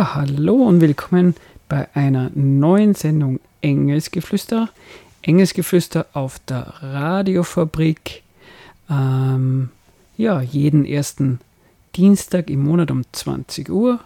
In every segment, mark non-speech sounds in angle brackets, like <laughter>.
Ja, hallo und willkommen bei einer neuen Sendung Engelsgeflüster. Engelsgeflüster auf der Radiofabrik. Ähm, ja, jeden ersten Dienstag im Monat um 20 Uhr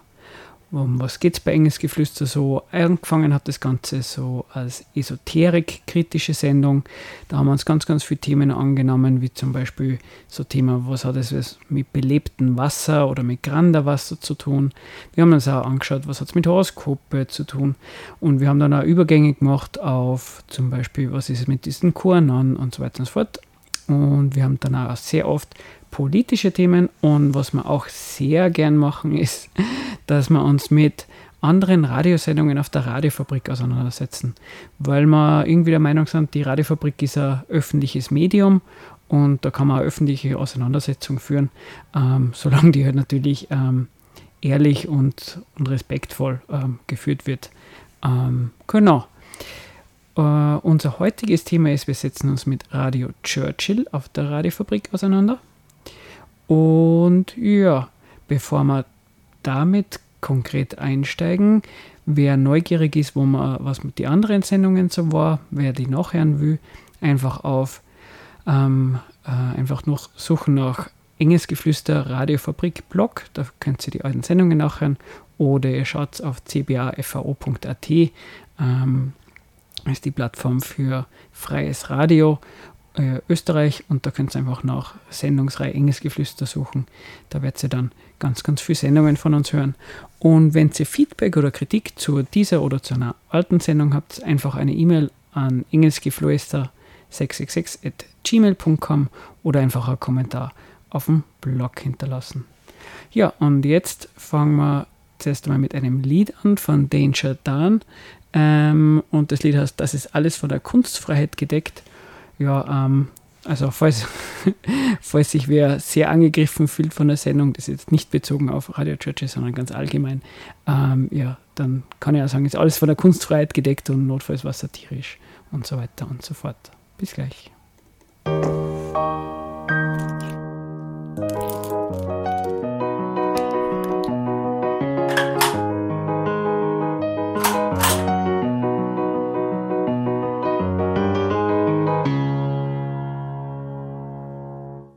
um was geht es bei Engelsgeflüster so? Angefangen hat das Ganze so als Esoterik-kritische Sendung. Da haben wir uns ganz, ganz viele Themen angenommen, wie zum Beispiel so Thema, was hat es mit belebtem Wasser oder mit Granderwasser zu tun. Wir haben uns auch angeschaut, was hat es mit Horoskope zu tun. Und wir haben dann auch Übergänge gemacht auf zum Beispiel, was ist es mit diesen Kurnen und so weiter und so fort. Und wir haben dann auch sehr oft politische Themen und was wir auch sehr gern machen, <laughs> ist, dass wir uns mit anderen Radiosendungen auf der Radiofabrik auseinandersetzen, weil wir irgendwie der Meinung sind, die Radiofabrik ist ein öffentliches Medium und da kann man eine öffentliche Auseinandersetzung führen, ähm, <laughs> solange die halt natürlich ähm, ehrlich und, und respektvoll ähm, geführt wird. Ähm, genau. Uh, unser heutiges Thema ist, wir setzen uns mit Radio Churchill auf der Radiofabrik auseinander. Und ja, bevor wir damit konkret einsteigen, wer neugierig ist, wo man, was mit den anderen Sendungen so war, wer die nachhören will, einfach auf ähm, äh, einfach noch suchen nach Enges Geflüster Radiofabrik Blog, da könnt ihr die alten Sendungen nachhören. Oder ihr schaut auf cbafvo.at, ähm, ist die Plattform für freies Radio äh, Österreich und da könnt ihr einfach nach Sendungsreihe Enges Geflüster suchen. Da werdet ihr dann ganz, ganz viele Sendungen von uns hören. Und wenn ihr Feedback oder Kritik zu dieser oder zu einer alten Sendung habt, einfach eine E-Mail an engelsgeflüster666 at gmail.com oder einfach einen Kommentar auf dem Blog hinterlassen. Ja, und jetzt fangen wir zuerst einmal mit einem Lied an von Danger Dan. Ähm, und das Lied heißt, das ist alles von der Kunstfreiheit gedeckt ja, ähm, also falls, <laughs> falls sich wer sehr angegriffen fühlt von der Sendung, das ist jetzt nicht bezogen auf Radio Churches, sondern ganz allgemein, ähm, ja, dann kann ich ja sagen, ist alles von der Kunstfreiheit gedeckt und notfalls was satirisch und so weiter und so fort. Bis gleich.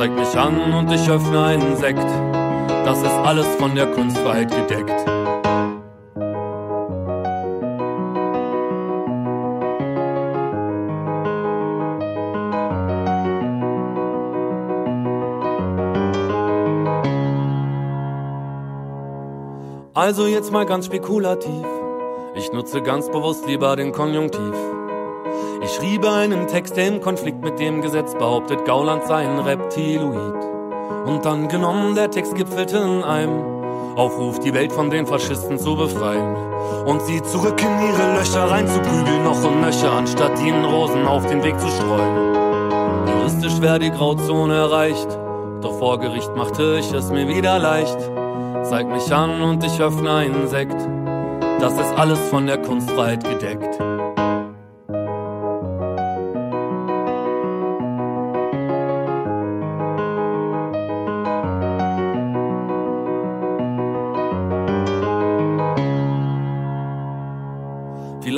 zeigt mich an und ich öffne einen Sekt. Das ist alles von der Kunstfreiheit gedeckt. Also jetzt mal ganz spekulativ. Ich nutze ganz bewusst lieber den Konjunktiv. Ich schriebe einen Text, der im Konflikt mit dem Gesetz behauptet, Gauland sei ein Reptiloid. Und dann genommen, der Text gipfelte in einem Aufruf, die Welt von den Faschisten zu befreien. Und sie zurück in ihre Löcher reinzuprügeln, noch und nöcher, anstatt ihnen Rosen auf den Weg zu streuen. Juristisch wäre die Grauzone erreicht, doch vor Gericht machte ich es mir wieder leicht. Zeig mich an und ich öffne einen Sekt. Das ist alles von der Kunstfreiheit gedeckt.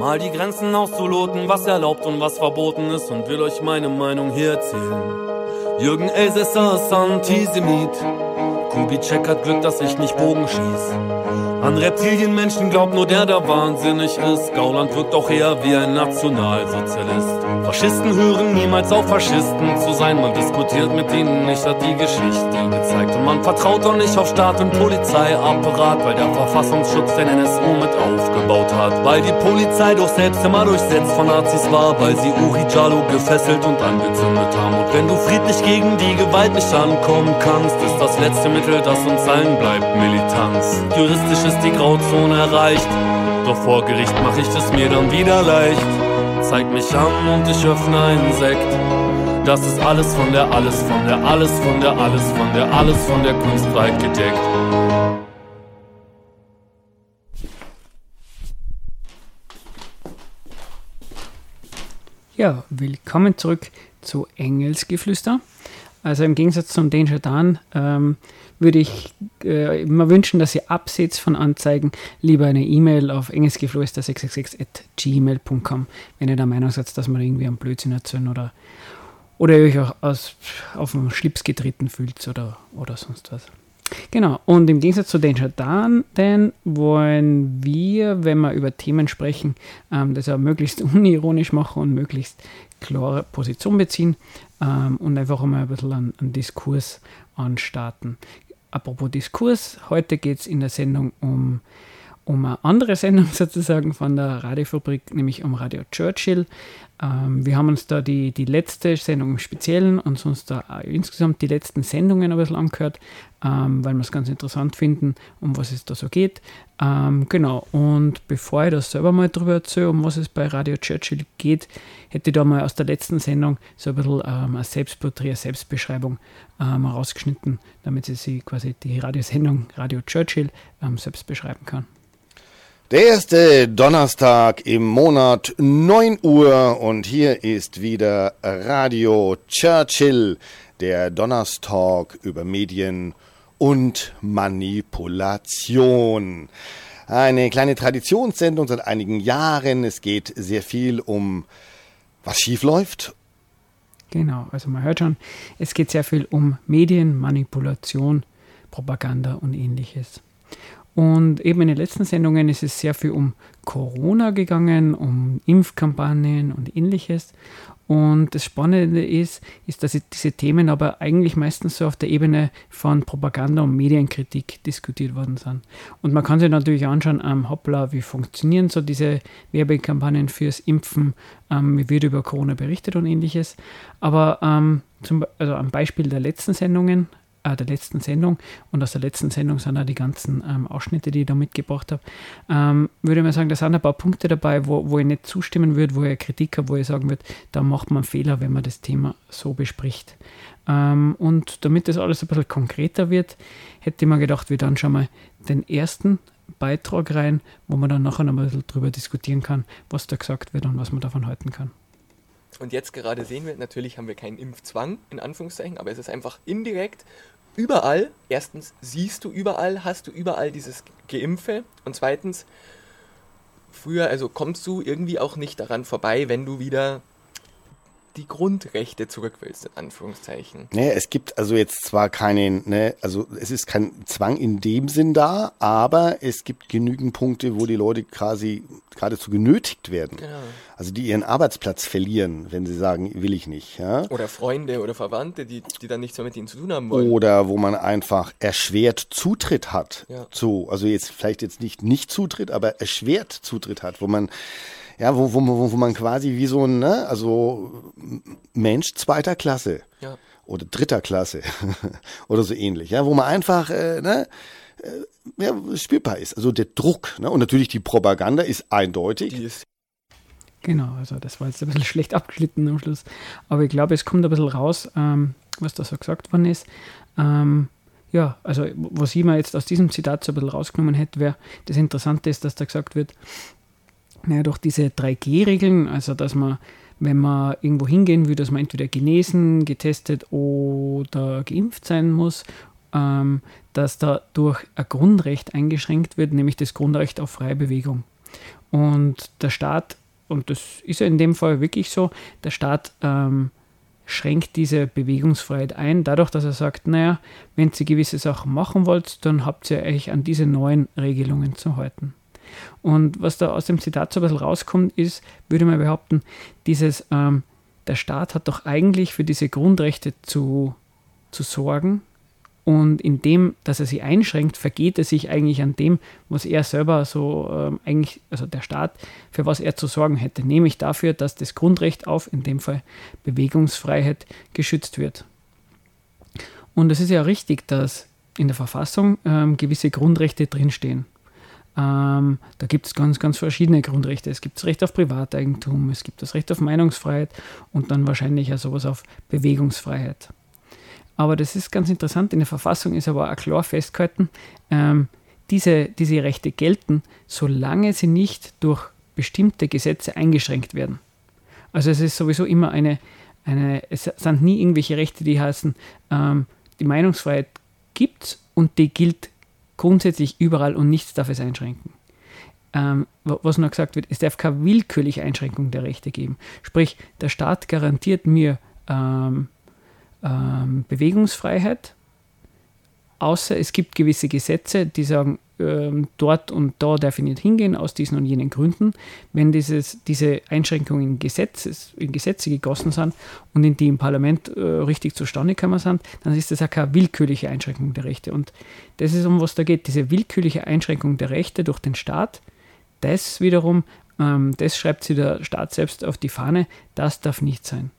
Mal die Grenzen auszuloten, was erlaubt und was verboten ist und will euch meine Meinung hier erzählen. Jürgen Elsässer ist Antisemit. Kubitschek hat Glück, dass ich nicht Bogen schieß. An Reptilienmenschen glaubt nur der, der wahnsinnig ist. Gauland wirkt doch eher wie ein Nationalsozialist. Faschisten hören niemals auf, Faschisten zu sein. Man diskutiert mit ihnen nicht, hat die Geschichte gezeigt. Und man vertraut doch nicht auf Staat und Polizeiapparat, weil der Verfassungsschutz den NSU mit aufgebaut hat. Weil die Polizei doch selbst immer durchsetzt von Nazis war, weil sie Uri Jalo gefesselt und angezündet haben. Und wenn du friedlich gegen die Gewalt nicht ankommen kannst, ist das letzte Mittel, das uns allen bleibt, Militanz. Juristisch ist die Grauzone erreicht, doch vor Gericht mach ich es mir dann wieder leicht zeig mich an und ich öffne einen Sekt. Das ist alles von der, alles von der, alles von der, alles von der, alles von der Kunstfreiheit gedeckt. Ja, willkommen zurück zu Engelsgeflüster. Also im Gegensatz zum Danger Dan ähm, würde ich äh, immer wünschen, dass ihr abseits von Anzeigen lieber eine E-Mail auf engelsgeflüster666.gmail.com, wenn ihr der Meinung seid, dass man irgendwie am Blödsinn erzählen oder, oder ihr euch auch aus, auf den Schlips getreten fühlt oder, oder sonst was. Genau, und im Gegensatz zu Danger Dan, Dan wollen wir, wenn wir über Themen sprechen, ähm, das ja möglichst <laughs> unironisch machen und möglichst klare Position beziehen ähm, und einfach einmal ein bisschen einen, einen Diskurs anstarten. Apropos Diskurs, heute geht es in der Sendung um, um eine andere Sendung <laughs> sozusagen von der Radiofabrik, nämlich um Radio Churchill. Ähm, wir haben uns da die, die letzte Sendung im Speziellen und sonst da insgesamt die letzten Sendungen ein bisschen angehört, ähm, weil wir es ganz interessant finden, um was es da so geht. Ähm, genau, und bevor ich das selber mal drüber erzähle, um was es bei Radio Churchill geht, hätte ich da mal aus der letzten Sendung so ein bisschen ähm, ein Selbstporträt, eine Selbstbeschreibung ähm, rausgeschnitten, damit sie sich quasi die Radiosendung Radio Churchill ähm, selbst beschreiben kann. Der erste Donnerstag im Monat 9 Uhr und hier ist wieder Radio Churchill, der Donnerstalk über Medien und Manipulation. Eine kleine Traditionssendung seit einigen Jahren. Es geht sehr viel um was schief läuft. Genau, also man hört schon, es geht sehr viel um Medien, Manipulation, Propaganda und ähnliches. Und eben in den letzten Sendungen ist es sehr viel um Corona gegangen, um Impfkampagnen und ähnliches. Und das Spannende ist, ist, dass diese Themen aber eigentlich meistens so auf der Ebene von Propaganda und Medienkritik diskutiert worden sind. Und man kann sich natürlich anschauen, ähm, hoppla, wie funktionieren so diese Werbekampagnen fürs Impfen, ähm, wie wird über Corona berichtet und ähnliches. Aber ähm, zum, also am Beispiel der letzten Sendungen äh, der letzten Sendung und aus der letzten Sendung sind auch die ganzen ähm, Ausschnitte, die ich da mitgebracht habe, ähm, würde ich mal sagen, da sind ein paar Punkte dabei, wo, wo ich nicht zustimmen würde, wo ich Kritik habe, wo ich sagen würde, da macht man Fehler, wenn man das Thema so bespricht. Ähm, und damit das alles ein bisschen konkreter wird, hätte ich mir gedacht, wir dann schon mal den ersten Beitrag rein, wo man dann nachher noch ein bisschen drüber diskutieren kann, was da gesagt wird und was man davon halten kann. Und jetzt gerade sehen wir, natürlich haben wir keinen Impfzwang, in Anführungszeichen, aber es ist einfach indirekt überall. Erstens siehst du überall, hast du überall dieses Geimpfe. Und zweitens, früher, also kommst du irgendwie auch nicht daran vorbei, wenn du wieder die Grundrechte zurück willst, in Anführungszeichen. Nee, es gibt also jetzt zwar keinen, ne, also es ist kein Zwang in dem Sinn da, aber es gibt genügend Punkte, wo die Leute quasi geradezu genötigt werden. Genau. Also die ihren Arbeitsplatz verlieren, wenn sie sagen, will ich nicht. Ja? Oder Freunde oder Verwandte, die, die dann nichts mehr mit ihnen zu tun haben wollen. Oder wo man einfach erschwert Zutritt hat ja. zu, also jetzt vielleicht jetzt nicht nicht Zutritt, aber erschwert Zutritt hat, wo man ja, wo, wo, wo, wo man quasi wie so ein, ne, also Mensch zweiter Klasse ja. oder dritter Klasse <laughs> oder so ähnlich, ja, wo man einfach, äh, ne, äh, ja, spielbar ist. Also der Druck, ne, und natürlich die Propaganda ist eindeutig. Die ist Genau, also das war jetzt ein bisschen <laughs> schlecht abgeschnitten am Schluss. Aber ich glaube, es kommt ein bisschen raus, ähm, was da so gesagt worden ist. Ähm, ja, also was ich mir jetzt aus diesem Zitat so ein bisschen rausgenommen hätte, wäre, das Interessante ist, dass da gesagt wird, naja, durch diese 3G-Regeln, also dass man, wenn man irgendwo hingehen will, dass man entweder genesen, getestet oder geimpft sein muss ähm, dass dadurch ein Grundrecht eingeschränkt wird, nämlich das Grundrecht auf freie Bewegung. Und der Staat, und das ist ja in dem Fall wirklich so, der Staat ähm, schränkt diese Bewegungsfreiheit ein, dadurch, dass er sagt, naja, wenn ihr gewisse Sachen machen wollt, dann habt ihr euch an diese neuen Regelungen zu halten. Und was da aus dem Zitat so ein bisschen rauskommt, ist, würde man behaupten, dieses, ähm, der Staat hat doch eigentlich für diese Grundrechte zu, zu sorgen und indem, dass er sie einschränkt, vergeht er sich eigentlich an dem, was er selber so ähm, eigentlich, also der Staat, für was er zu sorgen hätte, nämlich dafür, dass das Grundrecht auf, in dem Fall Bewegungsfreiheit, geschützt wird. Und es ist ja richtig, dass in der Verfassung ähm, gewisse Grundrechte drinstehen. Ähm, da gibt es ganz, ganz verschiedene Grundrechte. Es gibt das Recht auf Privateigentum, es gibt das Recht auf Meinungsfreiheit und dann wahrscheinlich auch sowas auf Bewegungsfreiheit. Aber das ist ganz interessant. In der Verfassung ist aber auch klar festgehalten, ähm, diese, diese Rechte gelten, solange sie nicht durch bestimmte Gesetze eingeschränkt werden. Also es ist sowieso immer eine, eine es sind nie irgendwelche Rechte, die heißen, ähm, die Meinungsfreiheit gibt und die gilt grundsätzlich überall und nichts darf es einschränken. Ähm, was noch gesagt wird, es darf keine willkürliche Einschränkung der Rechte geben. Sprich, der Staat garantiert mir ähm, ähm, Bewegungsfreiheit, außer es gibt gewisse Gesetze, die sagen, ähm, dort und da nicht hingehen, aus diesen und jenen Gründen. Wenn dieses, diese Einschränkungen in, Gesetzes, in Gesetze gegossen sind und in die im Parlament äh, richtig zustande gekommen sind, dann ist das auch keine willkürliche Einschränkung der Rechte. Und das ist, um was da geht, diese willkürliche Einschränkung der Rechte durch den Staat, das wiederum, ähm, das schreibt sich der Staat selbst auf die Fahne, das darf nicht sein.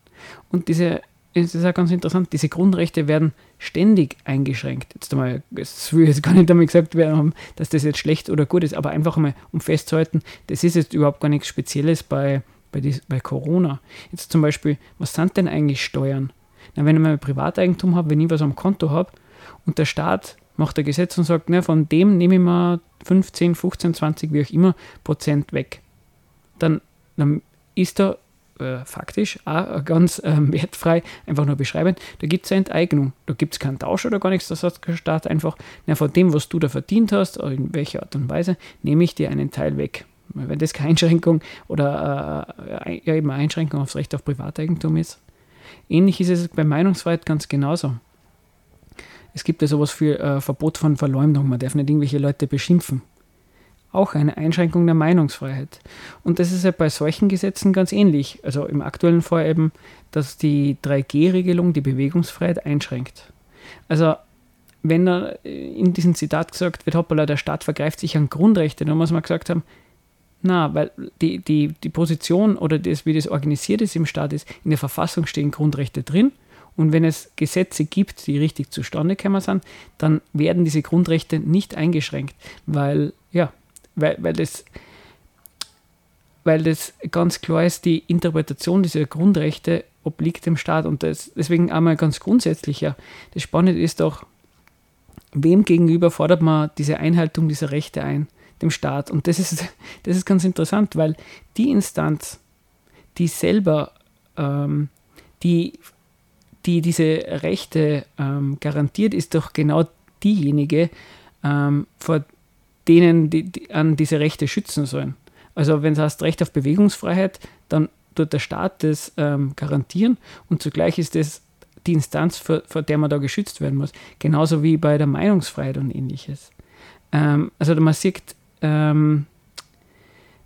Und diese es ist auch ganz interessant, diese Grundrechte werden ständig eingeschränkt. Jetzt einmal, es will jetzt gar nicht damit gesagt werden, dass das jetzt schlecht oder gut ist, aber einfach mal, um festzuhalten, das ist jetzt überhaupt gar nichts Spezielles bei, bei, die, bei Corona. Jetzt zum Beispiel, was sind denn eigentlich Steuern? Na, wenn ich mal Privateigentum habe, wenn ich was am Konto habe und der Staat macht ein Gesetz und sagt, na, von dem nehme ich mal 15, 15, 20, wie auch immer, Prozent weg, dann, dann ist da äh, faktisch auch ganz äh, wertfrei einfach nur beschreiben, da gibt es eine Enteignung. Da gibt es keinen Tausch oder gar nichts, das sagt der Staat einfach, na, von dem, was du da verdient hast, in welcher Art und Weise, nehme ich dir einen Teil weg. Wenn das keine Einschränkung oder äh, ja, eben eine Einschränkung aufs Recht auf Privateigentum ist. Ähnlich ist es bei Meinungsfreiheit ganz genauso. Es gibt ja sowas für äh, Verbot von Verleumdung. Man darf nicht irgendwelche Leute beschimpfen auch eine Einschränkung der Meinungsfreiheit. Und das ist ja bei solchen Gesetzen ganz ähnlich. Also im aktuellen Fall eben, dass die 3G-Regelung die Bewegungsfreiheit einschränkt. Also wenn da in diesem Zitat gesagt wird, hoppala, der Staat vergreift sich an Grundrechte, dann muss man gesagt haben, na, weil die, die, die Position oder das, wie das organisiert ist im Staat ist, in der Verfassung stehen Grundrechte drin. Und wenn es Gesetze gibt, die richtig zustande gekommen sind, dann werden diese Grundrechte nicht eingeschränkt, weil ja, weil, weil, das, weil das ganz klar ist, die Interpretation dieser Grundrechte obliegt dem Staat und das, deswegen einmal ganz grundsätzlich ja. Das Spannende ist doch, wem gegenüber fordert man diese Einhaltung dieser Rechte ein? Dem Staat. Und das ist, <laughs> das ist ganz interessant, weil die Instanz, die selber, ähm, die, die diese Rechte ähm, garantiert, ist doch genau diejenige, ähm, vor denen die, die an diese Rechte schützen sollen. Also wenn es heißt Recht auf Bewegungsfreiheit, dann tut der Staat das ähm, garantieren und zugleich ist das die Instanz, vor, vor, der man da geschützt werden muss. Genauso wie bei der Meinungsfreiheit und ähnliches. Ähm, also man sieht, ähm,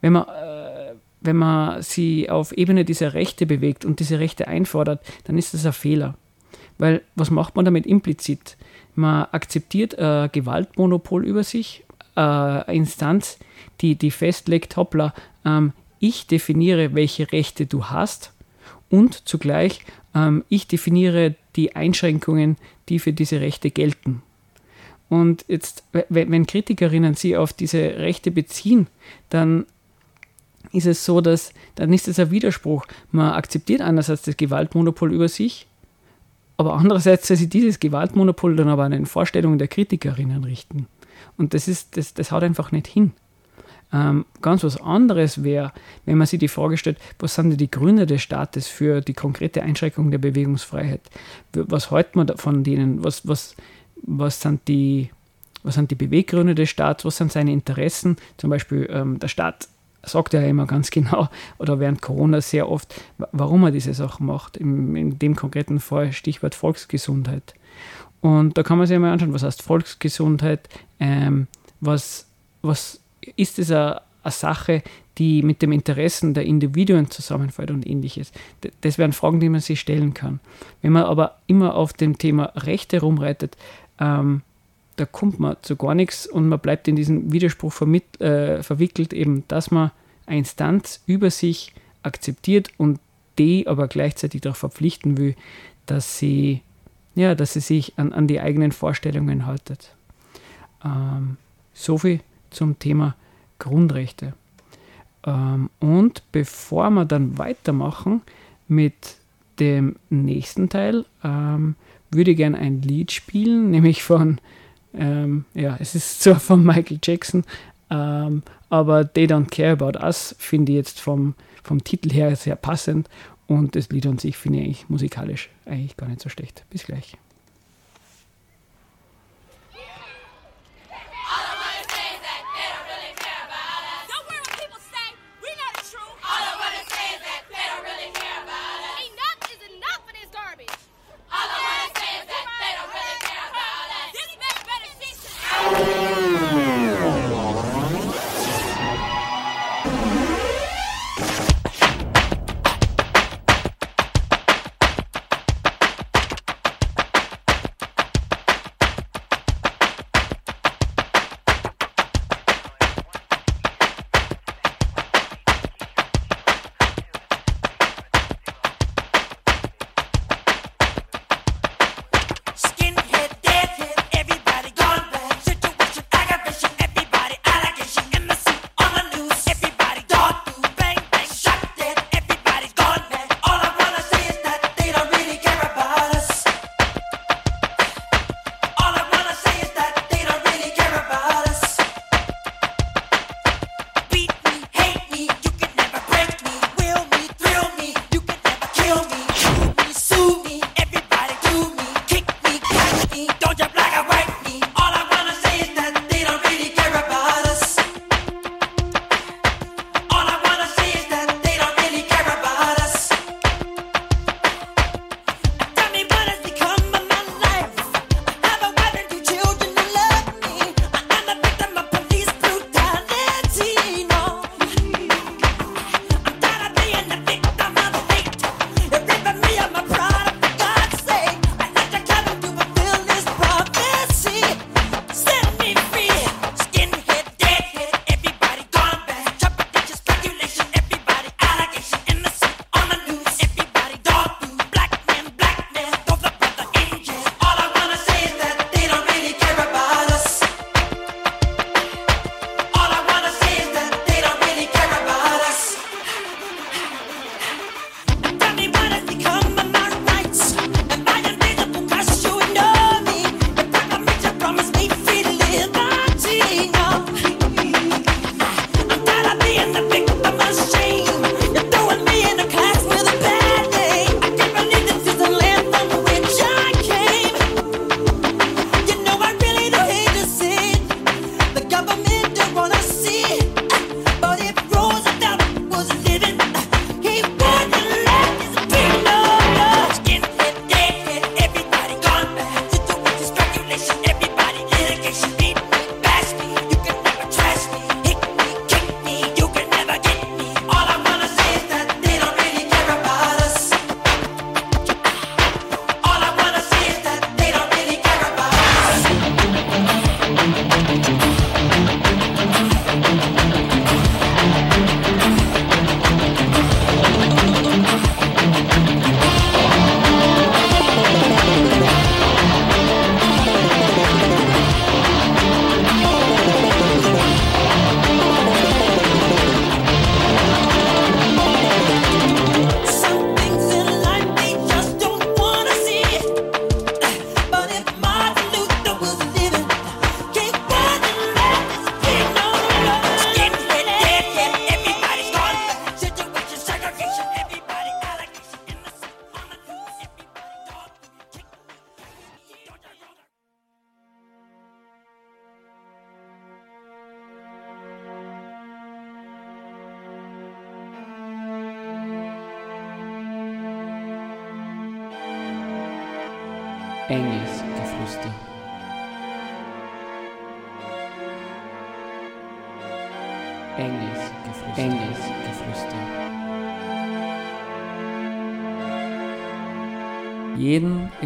wenn man, äh, wenn man sie auf Ebene dieser Rechte bewegt und diese Rechte einfordert, dann ist das ein Fehler. Weil was macht man damit implizit? Man akzeptiert ein Gewaltmonopol über sich äh, Instanz, die, die festlegt, hoppla, ähm, ich definiere, welche Rechte du hast und zugleich ähm, ich definiere die Einschränkungen, die für diese Rechte gelten. Und jetzt, wenn Kritikerinnen sie auf diese Rechte beziehen, dann ist es so, dass dann ist es ein Widerspruch. Man akzeptiert einerseits das Gewaltmonopol über sich, aber andererseits soll sie dieses Gewaltmonopol dann aber an den Vorstellungen der Kritikerinnen richten. Und das, ist, das, das haut einfach nicht hin. Ähm, ganz was anderes wäre, wenn man sich die Frage stellt, was sind denn die Gründe des Staates für die konkrete Einschränkung der Bewegungsfreiheit? Was hält man von denen? Was, was, was sind die was sind die Beweggründe des Staats, was sind seine Interessen. Zum Beispiel ähm, der Staat sagt ja immer ganz <laughs> genau, oder während Corona sehr oft, warum er diese Sachen macht. In, in dem konkreten Fall Stichwort Volksgesundheit. Und da kann man sich mal anschauen, was heißt Volksgesundheit, ähm, was, was ist es eine, Sache, die mit dem Interessen der Individuen zusammenfällt und ähnliches. Das wären Fragen, die man sich stellen kann. Wenn man aber immer auf dem Thema Rechte rumreitet, ähm, da kommt man zu gar nichts und man bleibt in diesen Widerspruch äh, verwickelt, eben, dass man eine Instanz über sich akzeptiert und die aber gleichzeitig darauf verpflichten will, dass sie, ja, dass sie sich an, an die eigenen Vorstellungen haltet. Ähm, so viel zum Thema Grundrechte. Ähm, und bevor wir dann weitermachen mit dem nächsten Teil, ähm, würde ich gerne ein Lied spielen, <laughs> nämlich von ähm, ja, es ist zwar <laughs> von Michael Jackson, ähm, aber They Don't Care About Us finde ich jetzt vom, vom Titel her sehr passend und das Lied an sich finde ich musikalisch eigentlich gar nicht so schlecht. Bis gleich.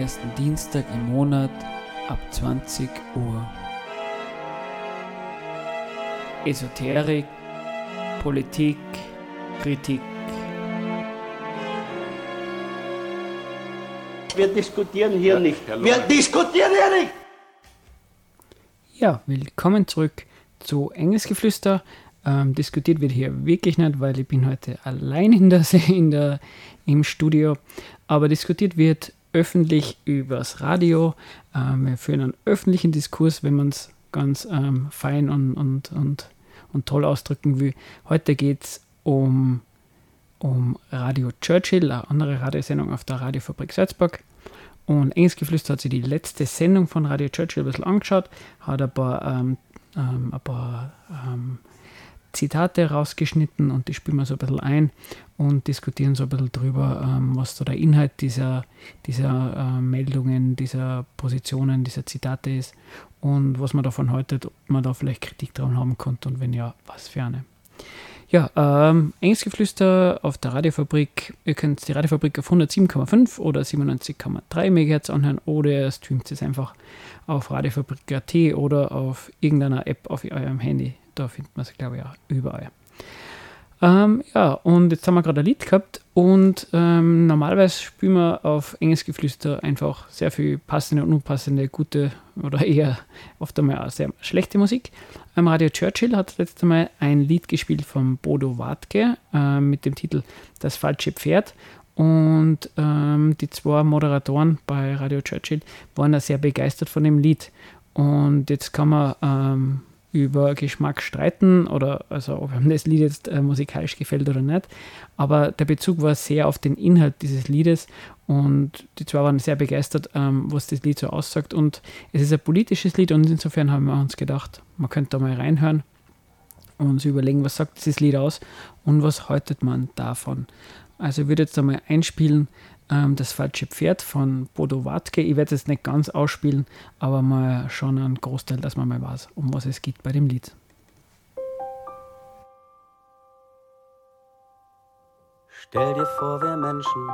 Ersten Dienstag im Monat ab 20 Uhr. Esoterik, Politik, Kritik. Wir diskutieren hier ja, nicht. Wir diskutieren hier nicht! Ja, willkommen zurück zu Engelsgeflüster. Ähm, diskutiert wird hier wirklich nicht, weil ich bin heute allein in der, in der, im Studio. Aber diskutiert wird öffentlich übers Radio. Ähm, wir führen einen öffentlichen Diskurs, wenn man es ganz ähm, fein und, und, und, und toll ausdrücken will. Heute geht es um, um Radio Churchill, eine andere Radiosendung auf der Radiofabrik Salzburg. Und Engelsgeflüster hat sich die letzte Sendung von Radio Churchill ein bisschen angeschaut, hat ein paar, ähm, ähm, ein paar ähm, Zitate rausgeschnitten und die spielen wir so ein bisschen ein und diskutieren so ein bisschen drüber, ähm, was so der Inhalt dieser, dieser äh, Meldungen, dieser Positionen, dieser Zitate ist und was man davon haltet, ob man da vielleicht Kritik dran haben konnte und wenn ja, was für eine. Ja, ähm, Engelsgeflüster auf der Radiofabrik. Ihr könnt die Radiofabrik auf 107,5 oder 97,3 MHz anhören oder ihr streamt es einfach auf Radiofabrik.at oder auf irgendeiner App auf eurem Handy. Da findet man es, glaube ich, auch überall. Ähm, ja, und jetzt haben wir gerade ein Lied gehabt und ähm, normalerweise spielen wir auf Engelsgeflüster einfach sehr viel passende und unpassende, gute oder eher oft einmal auch sehr schlechte Musik. Ähm, Radio Churchill hat letztes Mal ein Lied gespielt von Bodo Wartke äh, mit dem Titel Das falsche Pferd und ähm, die zwei Moderatoren bei Radio Churchill waren da sehr begeistert von dem Lied. Und jetzt kann man ähm, über Geschmack streiten oder also ob einem das Lied jetzt äh, musikalisch gefällt oder nicht. Aber der Bezug war sehr auf den Inhalt dieses Liedes und die zwei waren sehr begeistert, ähm, was das Lied so aussagt. Und es ist ein politisches Lied und insofern haben wir uns gedacht, man könnte da mal reinhören und überlegen, was sagt dieses Lied aus und was haltet man davon. Also ich würde jetzt einmal einspielen, ähm, das falsche Pferd von Bodo Wartke. Ich werde es nicht ganz ausspielen, aber mal schon einen Großteil, dass man mal weiß, um was es geht bei dem Lied. Stell dir vor, wir Menschen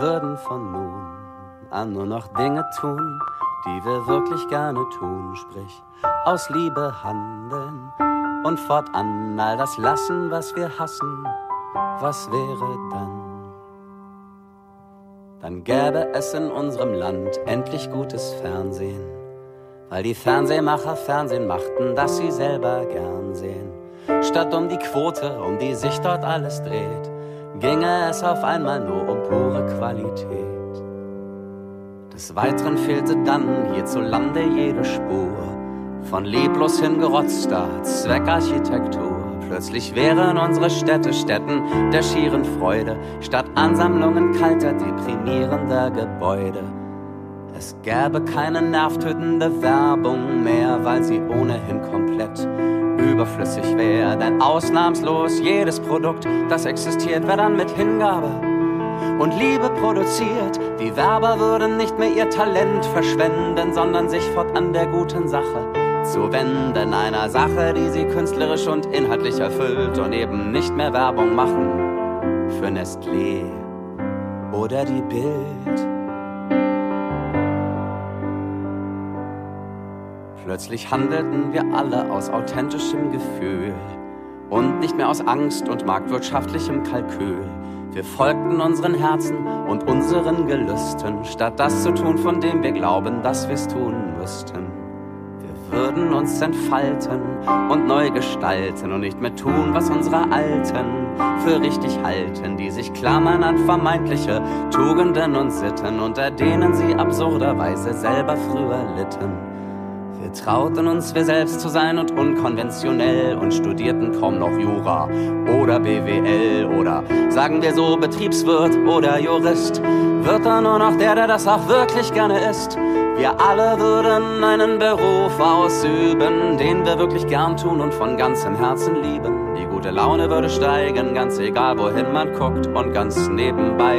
würden von nun an nur noch Dinge tun, die wir wirklich gerne tun, sprich aus Liebe handeln und fortan all das lassen, was wir hassen. Was wäre dann? Dann gäbe es in unserem Land endlich gutes Fernsehen. Weil die Fernsehmacher Fernsehen machten, das sie selber gern sehen. Statt um die Quote, um die sich dort alles dreht, ginge es auf einmal nur um pure Qualität. Des Weiteren fehlte dann hierzulande jede Spur von leblos hingerotzter Zweckarchitektur. Plötzlich wären unsere Städte Städten der schieren Freude, statt Ansammlungen kalter, deprimierender Gebäude. Es gäbe keine nervtötende Werbung mehr, weil sie ohnehin komplett überflüssig wäre. Denn ausnahmslos jedes Produkt, das existiert, wäre dann mit Hingabe und Liebe produziert. Die Werber würden nicht mehr ihr Talent verschwenden, sondern sich fortan der guten Sache zuwenden einer Sache, die sie künstlerisch und inhaltlich erfüllt und eben nicht mehr Werbung machen für Nestlé oder die Bild. Plötzlich handelten wir alle aus authentischem Gefühl und nicht mehr aus Angst und marktwirtschaftlichem Kalkül. Wir folgten unseren Herzen und unseren Gelüsten, statt das zu tun, von dem wir glauben, dass wir's tun müssten würden uns entfalten und neu gestalten und nicht mehr tun, was unsere Alten für richtig halten, die sich klammern an vermeintliche Tugenden und Sitten, unter denen sie absurderweise selber früher litten. Wir trauten uns, wir selbst zu sein und unkonventionell und studierten kaum noch Jura oder BWL oder sagen wir so Betriebswirt oder Jurist. Wird da nur noch der, der das auch wirklich gerne ist. Wir alle würden einen Beruf ausüben, den wir wirklich gern tun und von ganzem Herzen lieben. Die gute Laune würde steigen, ganz egal wohin man guckt und ganz nebenbei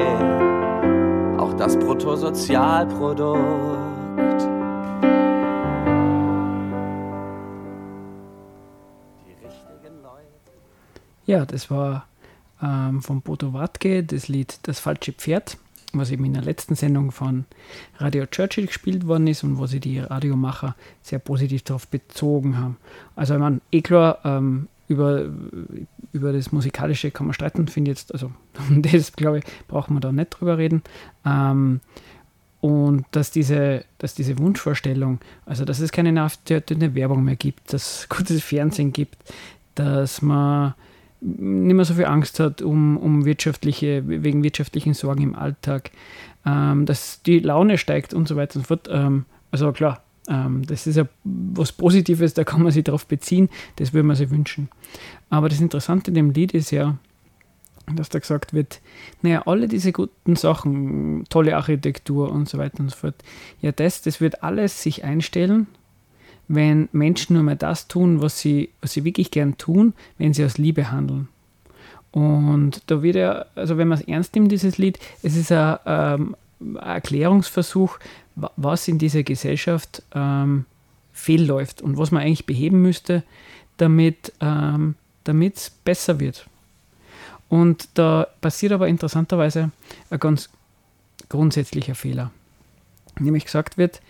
auch das Bruttosozialprodukt. Ja, das war ähm, von Bodo Wartke das Lied Das falsche Pferd, was eben in der letzten Sendung von Radio Churchill gespielt worden ist und wo sie die Radiomacher sehr positiv darauf bezogen haben. Also, ich meine, eh klar, ähm, über, über das Musikalische kann man streiten, finde ich jetzt, also <laughs> das glaube ich, brauchen wir da nicht drüber reden. Ähm, und dass diese, dass diese Wunschvorstellung, also dass es keine nachtötende Werbung mehr gibt, dass es <laughs> gutes Fernsehen gibt, dass man nicht mehr so viel Angst hat um, um wirtschaftliche, wegen wirtschaftlichen Sorgen im Alltag, ähm, dass die Laune steigt und so weiter und so fort. Ähm, also klar, ähm, das ist ja was Positives, da kann man sich darauf beziehen, das würde man sich wünschen. Aber das Interessante in dem Lied ist ja, dass da gesagt wird, naja, alle diese guten Sachen, tolle Architektur und so weiter und so fort, ja, das, das wird alles sich einstellen, wenn Menschen nur mehr das tun, was sie, was sie wirklich gern tun, wenn sie aus Liebe handeln. Und da wird ja, also wenn man es ernst nimmt, dieses Lied, es ist ein, ähm, Erklärungsversuch, was in dieser Gesellschaft ähm, fehlläuft und was man eigentlich beheben müsste, damit ähm, es besser wird. Und da passiert aber interessanterweise ein ganz grundsätzlicher Fehler. Nämlich gesagt wird,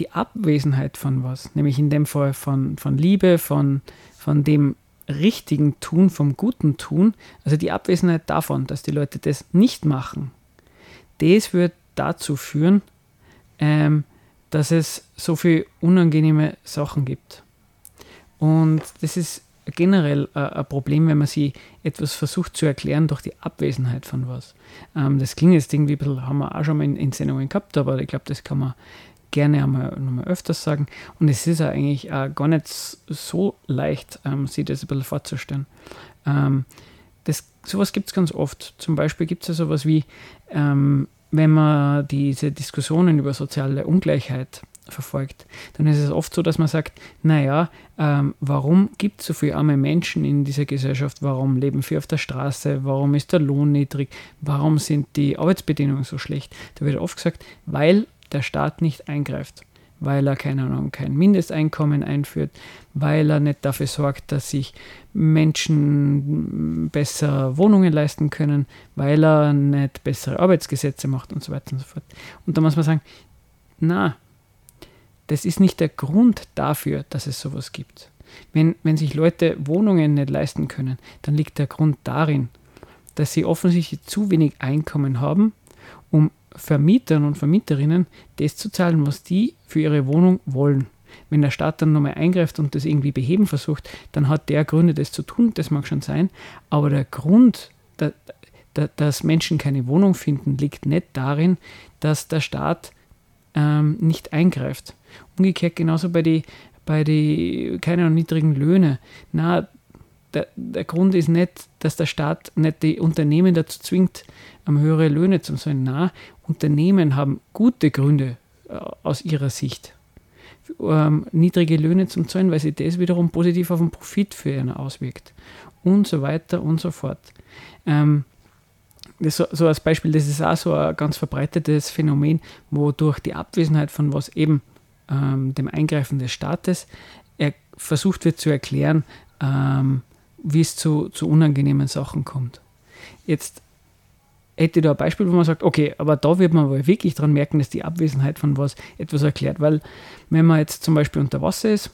die Abwesenheit von was, nämlich in dem Fall von, von Liebe, von, von dem richtigen Tun, vom guten Tun, also die Abwesenheit davon, dass die Leute das nicht machen, das wird dazu führen, ähm, dass es so viele unangenehme Sachen gibt. Und das ist generell äh, ein Problem, wenn man sich etwas versucht zu erklären durch die Abwesenheit von was. Ähm, das klingt jetzt irgendwie ein bisschen, haben wir auch schon mal in, in Sendungen gehabt, aber ich glaube, das kann man gerne einmal nochmal öfters sagen. Und es ist ja eigentlich äh, gar nicht so leicht, ähm, sich das ein bisschen vorzustellen. Ähm, das, sowas gibt es ganz oft. Zum Beispiel gibt es ja sowas wie, ähm, wenn man diese Diskussionen über soziale Ungleichheit verfolgt, dann ist es oft so, dass man sagt, naja, ähm, warum gibt es so viele arme Menschen in dieser Gesellschaft? Warum leben viele auf der Straße? Warum ist der Lohn niedrig? Warum sind die Arbeitsbedingungen so schlecht? Da wird oft gesagt, weil der Staat nicht eingreift, weil er, keine Ahnung, kein Mindesteinkommen einführt, weil er nicht dafür sorgt, dass sich Menschen besser Wohnungen leisten können, weil er nicht bessere Arbeitsgesetze macht und so weiter und so fort. Und da muss man sagen, na, das ist nicht der Grund dafür, dass es sowas gibt. Wenn, wenn sich Leute Wohnungen nicht leisten können, dann liegt der Grund darin, dass sie offensichtlich zu wenig Einkommen haben, um Vermietern und Vermieterinnen das zu zahlen, was die für ihre Wohnung wollen. Wenn der Staat dann nochmal eingreift und das irgendwie beheben versucht, dann hat der Gründe, das zu tun, das mag schon sein, aber der Grund, da, da, dass Menschen keine Wohnung finden, liegt nicht darin, dass der Staat ähm, nicht eingreift. Umgekehrt genauso bei den bei die, keine niedrigen Löhne. Na, der, der Grund ist nicht, dass der Staat nicht die Unternehmen dazu zwingt, um höhere Löhne zu zahlen. Na, Unternehmen haben gute Gründe äh, aus ihrer Sicht, ähm, niedrige Löhne zu zahlen, weil sich das wiederum positiv auf den Profit für einen auswirkt. Und so weiter und so fort. Ähm, so, so als Beispiel, das ist auch so ein ganz verbreitetes Phänomen, wo durch die Abwesenheit von was eben ähm, dem Eingreifen des Staates er versucht wird zu erklären, ähm, wie es zu, zu unangenehmen Sachen kommt. Jetzt hätte da ein Beispiel, wo man sagt, okay, aber da wird man aber wirklich dran merken, dass die Abwesenheit von was etwas erklärt. Weil wenn man jetzt zum Beispiel unter Wasser ist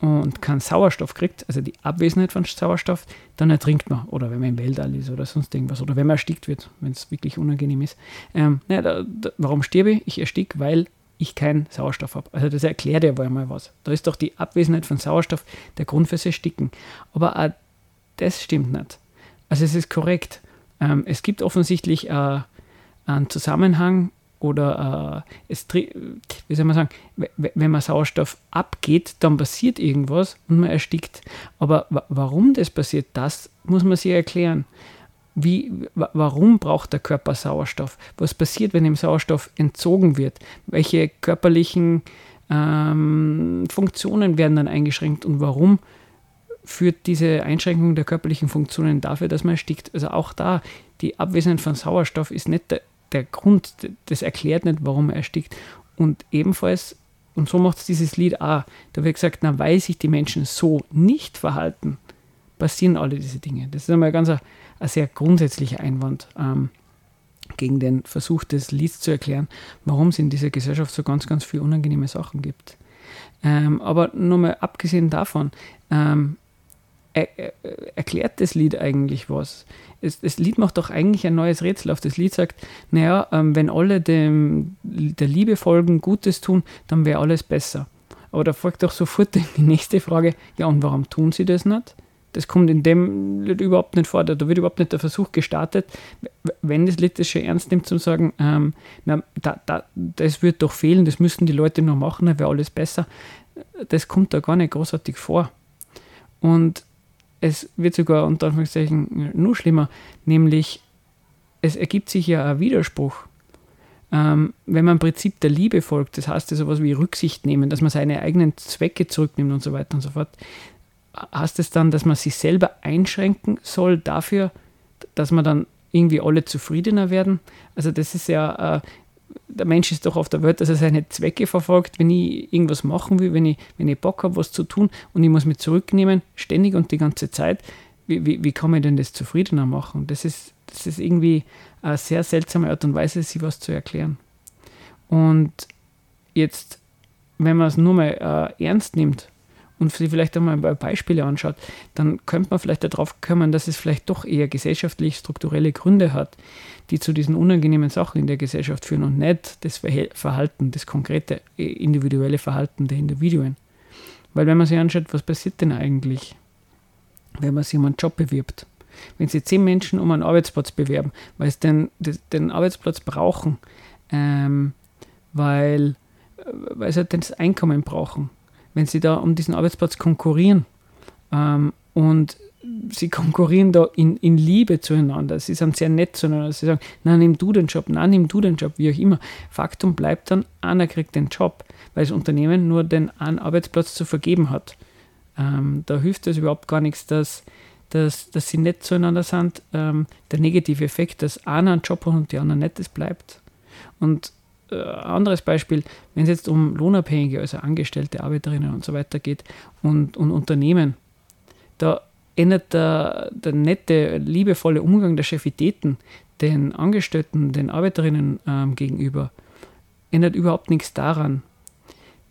und keinen Sauerstoff kriegt, also die Abwesenheit von Sauerstoff, dann ertrinkt man. Oder wenn man im Weltall ist oder sonst irgendwas. Oder wenn man erstickt wird, wenn es wirklich unangenehm ist. Ähm, naja, da, da, warum sterbe ich? Ich erstick, weil ich keinen Sauerstoff habe. Also das erklärt ja mal was. Da ist doch die Abwesenheit von Sauerstoff der Grund fürs Ersticken. Aber auch das stimmt nicht. Also es ist korrekt. Ähm, es gibt offensichtlich äh, einen Zusammenhang oder äh, es, wie soll man sagen, wenn man Sauerstoff abgeht, dann passiert irgendwas und man erstickt. Aber warum das passiert, das muss man sich erklären. Wie, warum braucht der Körper Sauerstoff? Was passiert, wenn ihm Sauerstoff entzogen wird? Welche körperlichen ähm, Funktionen werden dann eingeschränkt und warum führt diese Einschränkung der körperlichen Funktionen dafür, dass man erstickt. Also auch da, die Abwesenheit von Sauerstoff ist nicht der, der Grund, das erklärt nicht, warum er erstickt. und ebenfalls, und so macht es dieses Lied auch, da wird gesagt, na, weil sich die Menschen so nicht verhalten, passieren alle diese Dinge. Das ist einmal ganz ein, ein sehr grundsätzlicher Einwand ähm, gegen den Versuch des Lieds zu erklären, warum es in dieser Gesellschaft so ganz, ganz viele unangenehme Sachen gibt. Ähm, aber nochmal abgesehen davon, ähm, er, er, erklärt das Lied eigentlich was? Es, das Lied macht doch eigentlich ein neues Rätsel auf. Das Lied sagt, naja, ähm, wenn alle dem, der Liebe folgen, Gutes tun, dann wäre alles besser. Aber da folgt doch sofort <laughs> die nächste Frage, ja, und warum tun sie das nicht? Das kommt in dem Lied überhaupt nicht vor. Da wird überhaupt nicht der Versuch gestartet, wenn das Lied das schon ernst nimmt, zu sagen, ähm, na, da, da, das wird doch fehlen, das müssten die Leute noch machen, dann wäre alles besser. Das kommt da gar nicht großartig vor. Und es wird sogar unter Anführungszeichen nur schlimmer, nämlich es ergibt sich ja ein Widerspruch. Ähm, wenn man im Prinzip der Liebe folgt, das heißt ja sowas wie Rücksicht nehmen, dass man seine eigenen Zwecke zurücknimmt und so weiter und so fort, heißt es dann, dass man sich selber einschränken soll dafür, dass man dann irgendwie alle zufriedener werden? Also das ist ja, äh, der Mensch ist doch auf der Welt, dass er seine Zwecke verfolgt. Wenn ich irgendwas machen will, wenn ich, wenn ich Bock habe, was zu tun und ich muss mich zurücknehmen, ständig und die ganze Zeit, wie, wie, wie kann man denn das zufriedener machen? Das ist, das ist irgendwie eine sehr seltsame Art und Weise, sich was zu erklären. Und jetzt, wenn man es nur mal äh, ernst nimmt, und sich vielleicht einmal ein paar Beispiele anschaut, dann könnte man vielleicht darauf kommen, dass es vielleicht doch eher gesellschaftlich strukturelle Gründe hat, die zu diesen unangenehmen Sachen in der Gesellschaft führen und nicht das Verhalten, das konkrete äh, individuelle Verhalten der Individuen. Weil wenn man sich anschaut, was passiert denn eigentlich, wenn man sich um einen Job bewirbt? Wenn sich zehn Menschen um einen Arbeitsplatz bewerben, weil sie den, den Arbeitsplatz brauchen, ähm, weil, äh, weil sie halt das Einkommen brauchen, wenn sie da um diesen Arbeitsplatz konkurrieren ähm, und sie konkurrieren da in, in Liebe zueinander. Sie sind sehr nett zueinander. Sie sagen, na, nimm du den Job, na, nimm du den Job, wie auch immer. Faktum bleibt dann, einer kriegt den Job, weil das Unternehmen nur den einen Arbeitsplatz zu vergeben hat. Ähm, da hilft es überhaupt gar nichts, dass, dass, dass sie nett zueinander sind. Ähm, der negative Effekt, dass einer einen Job hat und die anderen nicht, das bleibt. Und äh, anderes Beispiel, wenn es jetzt um Lohnabhängige, also Angestellte, Arbeiterinnen und so weiter geht und, und Unternehmen, da ändert der, der nette, liebevolle Umgang der Chefitäten den Angestellten, den Arbeiterinnen ähm, gegenüber, ändert überhaupt nichts daran,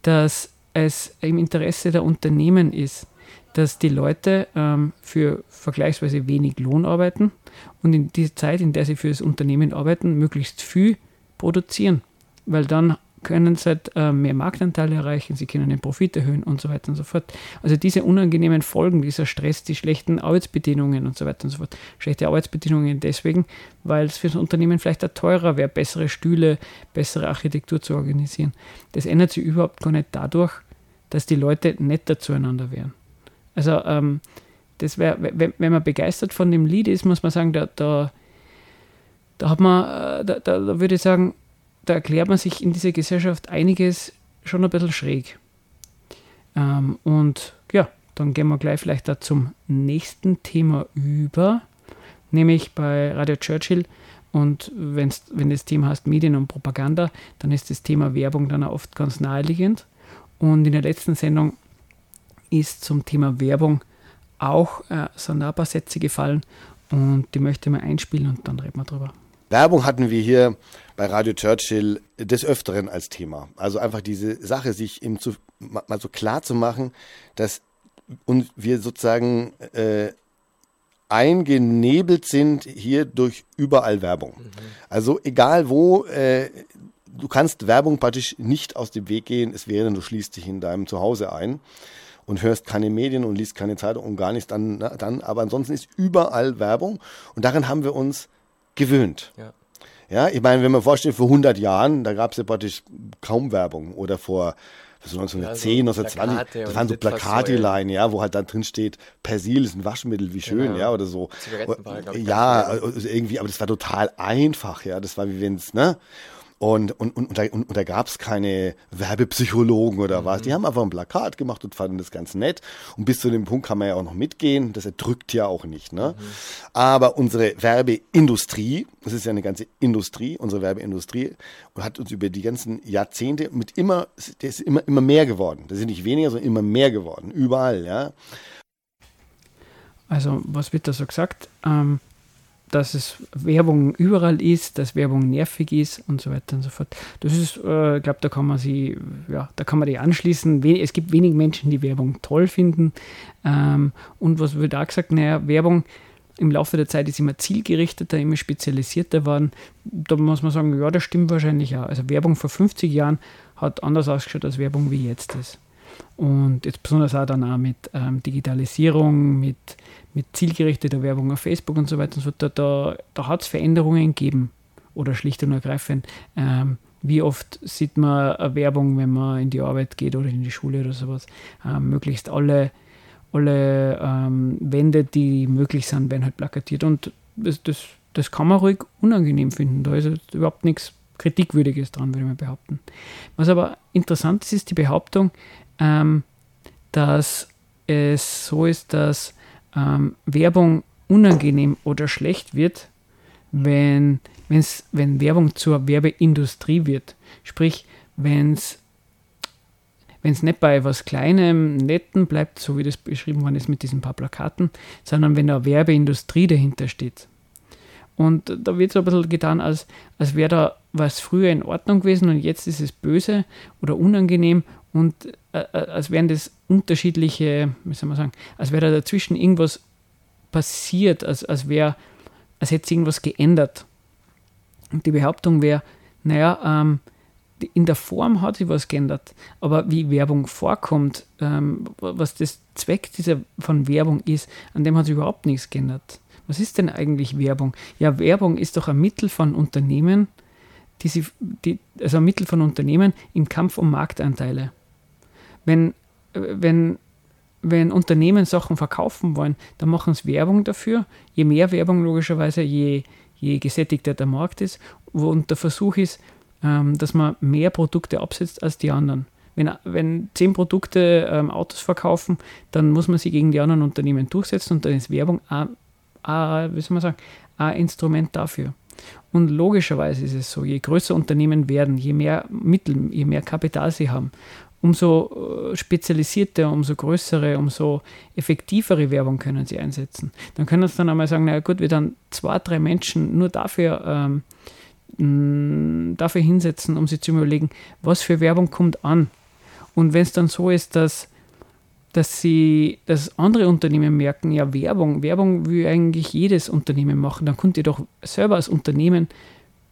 dass es im Interesse der Unternehmen ist, dass die Leute ähm, für vergleichsweise wenig Lohn arbeiten und in dieser Zeit, in der sie für das Unternehmen arbeiten, möglichst viel produzieren weil dann können sie halt äh, mehr Marktanteile erreichen, sie können den Profit erhöhen und so weiter und so fort. Also diese unangenehmen Folgen, dieser Stress, die schlechten Arbeitsbedingungen und so weiter und so fort. Schlechte Arbeitsbedingungen deswegen, weil es für das Unternehmen vielleicht auch teurer wäre, bessere Stühle, bessere Architektur zu organisieren. Das ändert sich überhaupt gar nicht dadurch, dass die Leute netter zueinander wären. Also ähm, das wäre, wenn, wenn man begeistert von dem Lied ist, muss man sagen, da, da, da hat man, äh, da, da, da würde ich sagen, da erklärt man sich in dieser Gesellschaft einiges schon ein bisschen schräg. Ähm, und ja, dann gehen wir gleich vielleicht da zum nächsten Thema über, nämlich bei Radio Churchill. Und wenn's, wenn das Thema heißt Medien und Propaganda, dann ist das Thema Werbung dann auch oft ganz naheliegend. Und in der letzten Sendung ist zum Thema Werbung auch äh, so ein paar Sätze gefallen und die möchte ich mal einspielen und dann reden wir drüber. Werbung hatten wir hier bei Radio Churchill des Öfteren als Thema. Also einfach diese Sache, sich eben zu, mal so klar zu machen, dass und wir sozusagen äh, eingenebelt sind hier durch überall Werbung. Mhm. Also egal wo, äh, du kannst Werbung praktisch nicht aus dem Weg gehen, es wäre, du schließt dich in deinem Zuhause ein und hörst keine Medien und liest keine Zeitung und gar nichts dann, na, dann aber ansonsten ist überall Werbung und darin haben wir uns gewöhnt. Ja. Ja, ich meine, wenn man vorstellt, vor 100 Jahren, da gab es ja praktisch kaum Werbung oder vor so 1910, ja, so 1920, das waren so Plakateleien, ja, wo halt dann drin steht, Persil ist ein Waschmittel, wie schön, genau. ja, oder so. Ja, also irgendwie, aber das war total einfach, ja, das war wie wenn es, ne? Und, und, und, und da, und, und da gab es keine Werbepsychologen oder was. Die haben einfach ein Plakat gemacht und fanden das ganz nett. Und bis zu dem Punkt kann man ja auch noch mitgehen. Das erdrückt ja auch nicht. Ne? Mhm. Aber unsere Werbeindustrie, das ist ja eine ganze Industrie, unsere Werbeindustrie, hat uns über die ganzen Jahrzehnte mit immer, der ist immer, immer mehr geworden. Das ist nicht weniger, sondern immer mehr geworden. Überall, ja. Also, was wird da so gesagt? Ähm, dass es Werbung überall ist, dass Werbung nervig ist und so weiter und so fort. Das ist, äh, ich glaube, da kann man sie, ja, da kann man die anschließen. Es gibt wenig Menschen, die Werbung toll finden. Ähm, und was wird da gesagt? Naja, Werbung im Laufe der Zeit ist immer zielgerichteter, immer spezialisierter geworden. Da muss man sagen, ja, das stimmt wahrscheinlich auch. Also Werbung vor 50 Jahren hat anders ausgeschaut als Werbung wie jetzt ist. Und jetzt besonders auch dann auch mit ähm, Digitalisierung, mit, mit zielgerichteter Werbung auf Facebook und so weiter und so fort, da, da hat es Veränderungen gegeben. Oder schlicht und ergreifend, ähm, wie oft sieht man eine Werbung, wenn man in die Arbeit geht oder in die Schule oder sowas. Ähm, möglichst alle, alle ähm, Wände, die möglich sind, werden halt plakatiert. Und das, das, das kann man ruhig unangenehm finden. Da ist überhaupt nichts Kritikwürdiges dran, würde mal behaupten. Was aber interessant ist, ist die Behauptung, ähm, dass es so ist, dass ähm, Werbung unangenehm oder schlecht wird, wenn, wenn's, wenn Werbung zur Werbeindustrie wird. Sprich, wenn es nicht bei was Kleinem, Netten bleibt, so wie das beschrieben worden ist mit diesen paar Plakaten, sondern wenn da Werbeindustrie dahinter steht. Und da wird so ein bisschen getan, als, als wäre da was früher in Ordnung gewesen und jetzt ist es böse oder unangenehm und äh, äh, als wären das unterschiedliche, wie soll man sagen, als wäre da dazwischen irgendwas passiert, als, als wäre, als hätte sich irgendwas geändert. Und die Behauptung wäre, naja, ähm, in der Form hat sich was geändert, aber wie Werbung vorkommt, ähm, was das Zweck dieser von Werbung ist, an dem hat sich überhaupt nichts geändert. Was ist denn eigentlich Werbung? Ja, Werbung ist doch ein Mittel von Unternehmen, die sie, die, also ein Mittel von Unternehmen im Kampf um Marktanteile wenn, wenn, wenn Unternehmen Sachen verkaufen wollen, dann machen sie Werbung dafür. Je mehr Werbung logischerweise, je, je gesättigter der Markt ist. Und der Versuch ist, ähm, dass man mehr Produkte absetzt als die anderen. Wenn, wenn zehn Produkte ähm, Autos verkaufen, dann muss man sie gegen die anderen Unternehmen durchsetzen und dann ist Werbung ein, ein, Instrument dafür. Und logischerweise ist es so, je größer Unternehmen werden, je mehr Mittel, je mehr Kapital sie haben, umso äh, spezialisierter, umso größere, umso effektivere Werbung können sie einsetzen. Dann können sie dann einmal sagen, na gut, wir dann zwei, drei Menschen nur dafür, ähm, dafür hinsetzen, um sie zu überlegen, was für Werbung kommt an. Und wenn es dann so ist, dass, dass sie, dass andere Unternehmen merken, ja, Werbung, Werbung will eigentlich jedes Unternehmen machen, dann könnt ihr doch selber als Unternehmen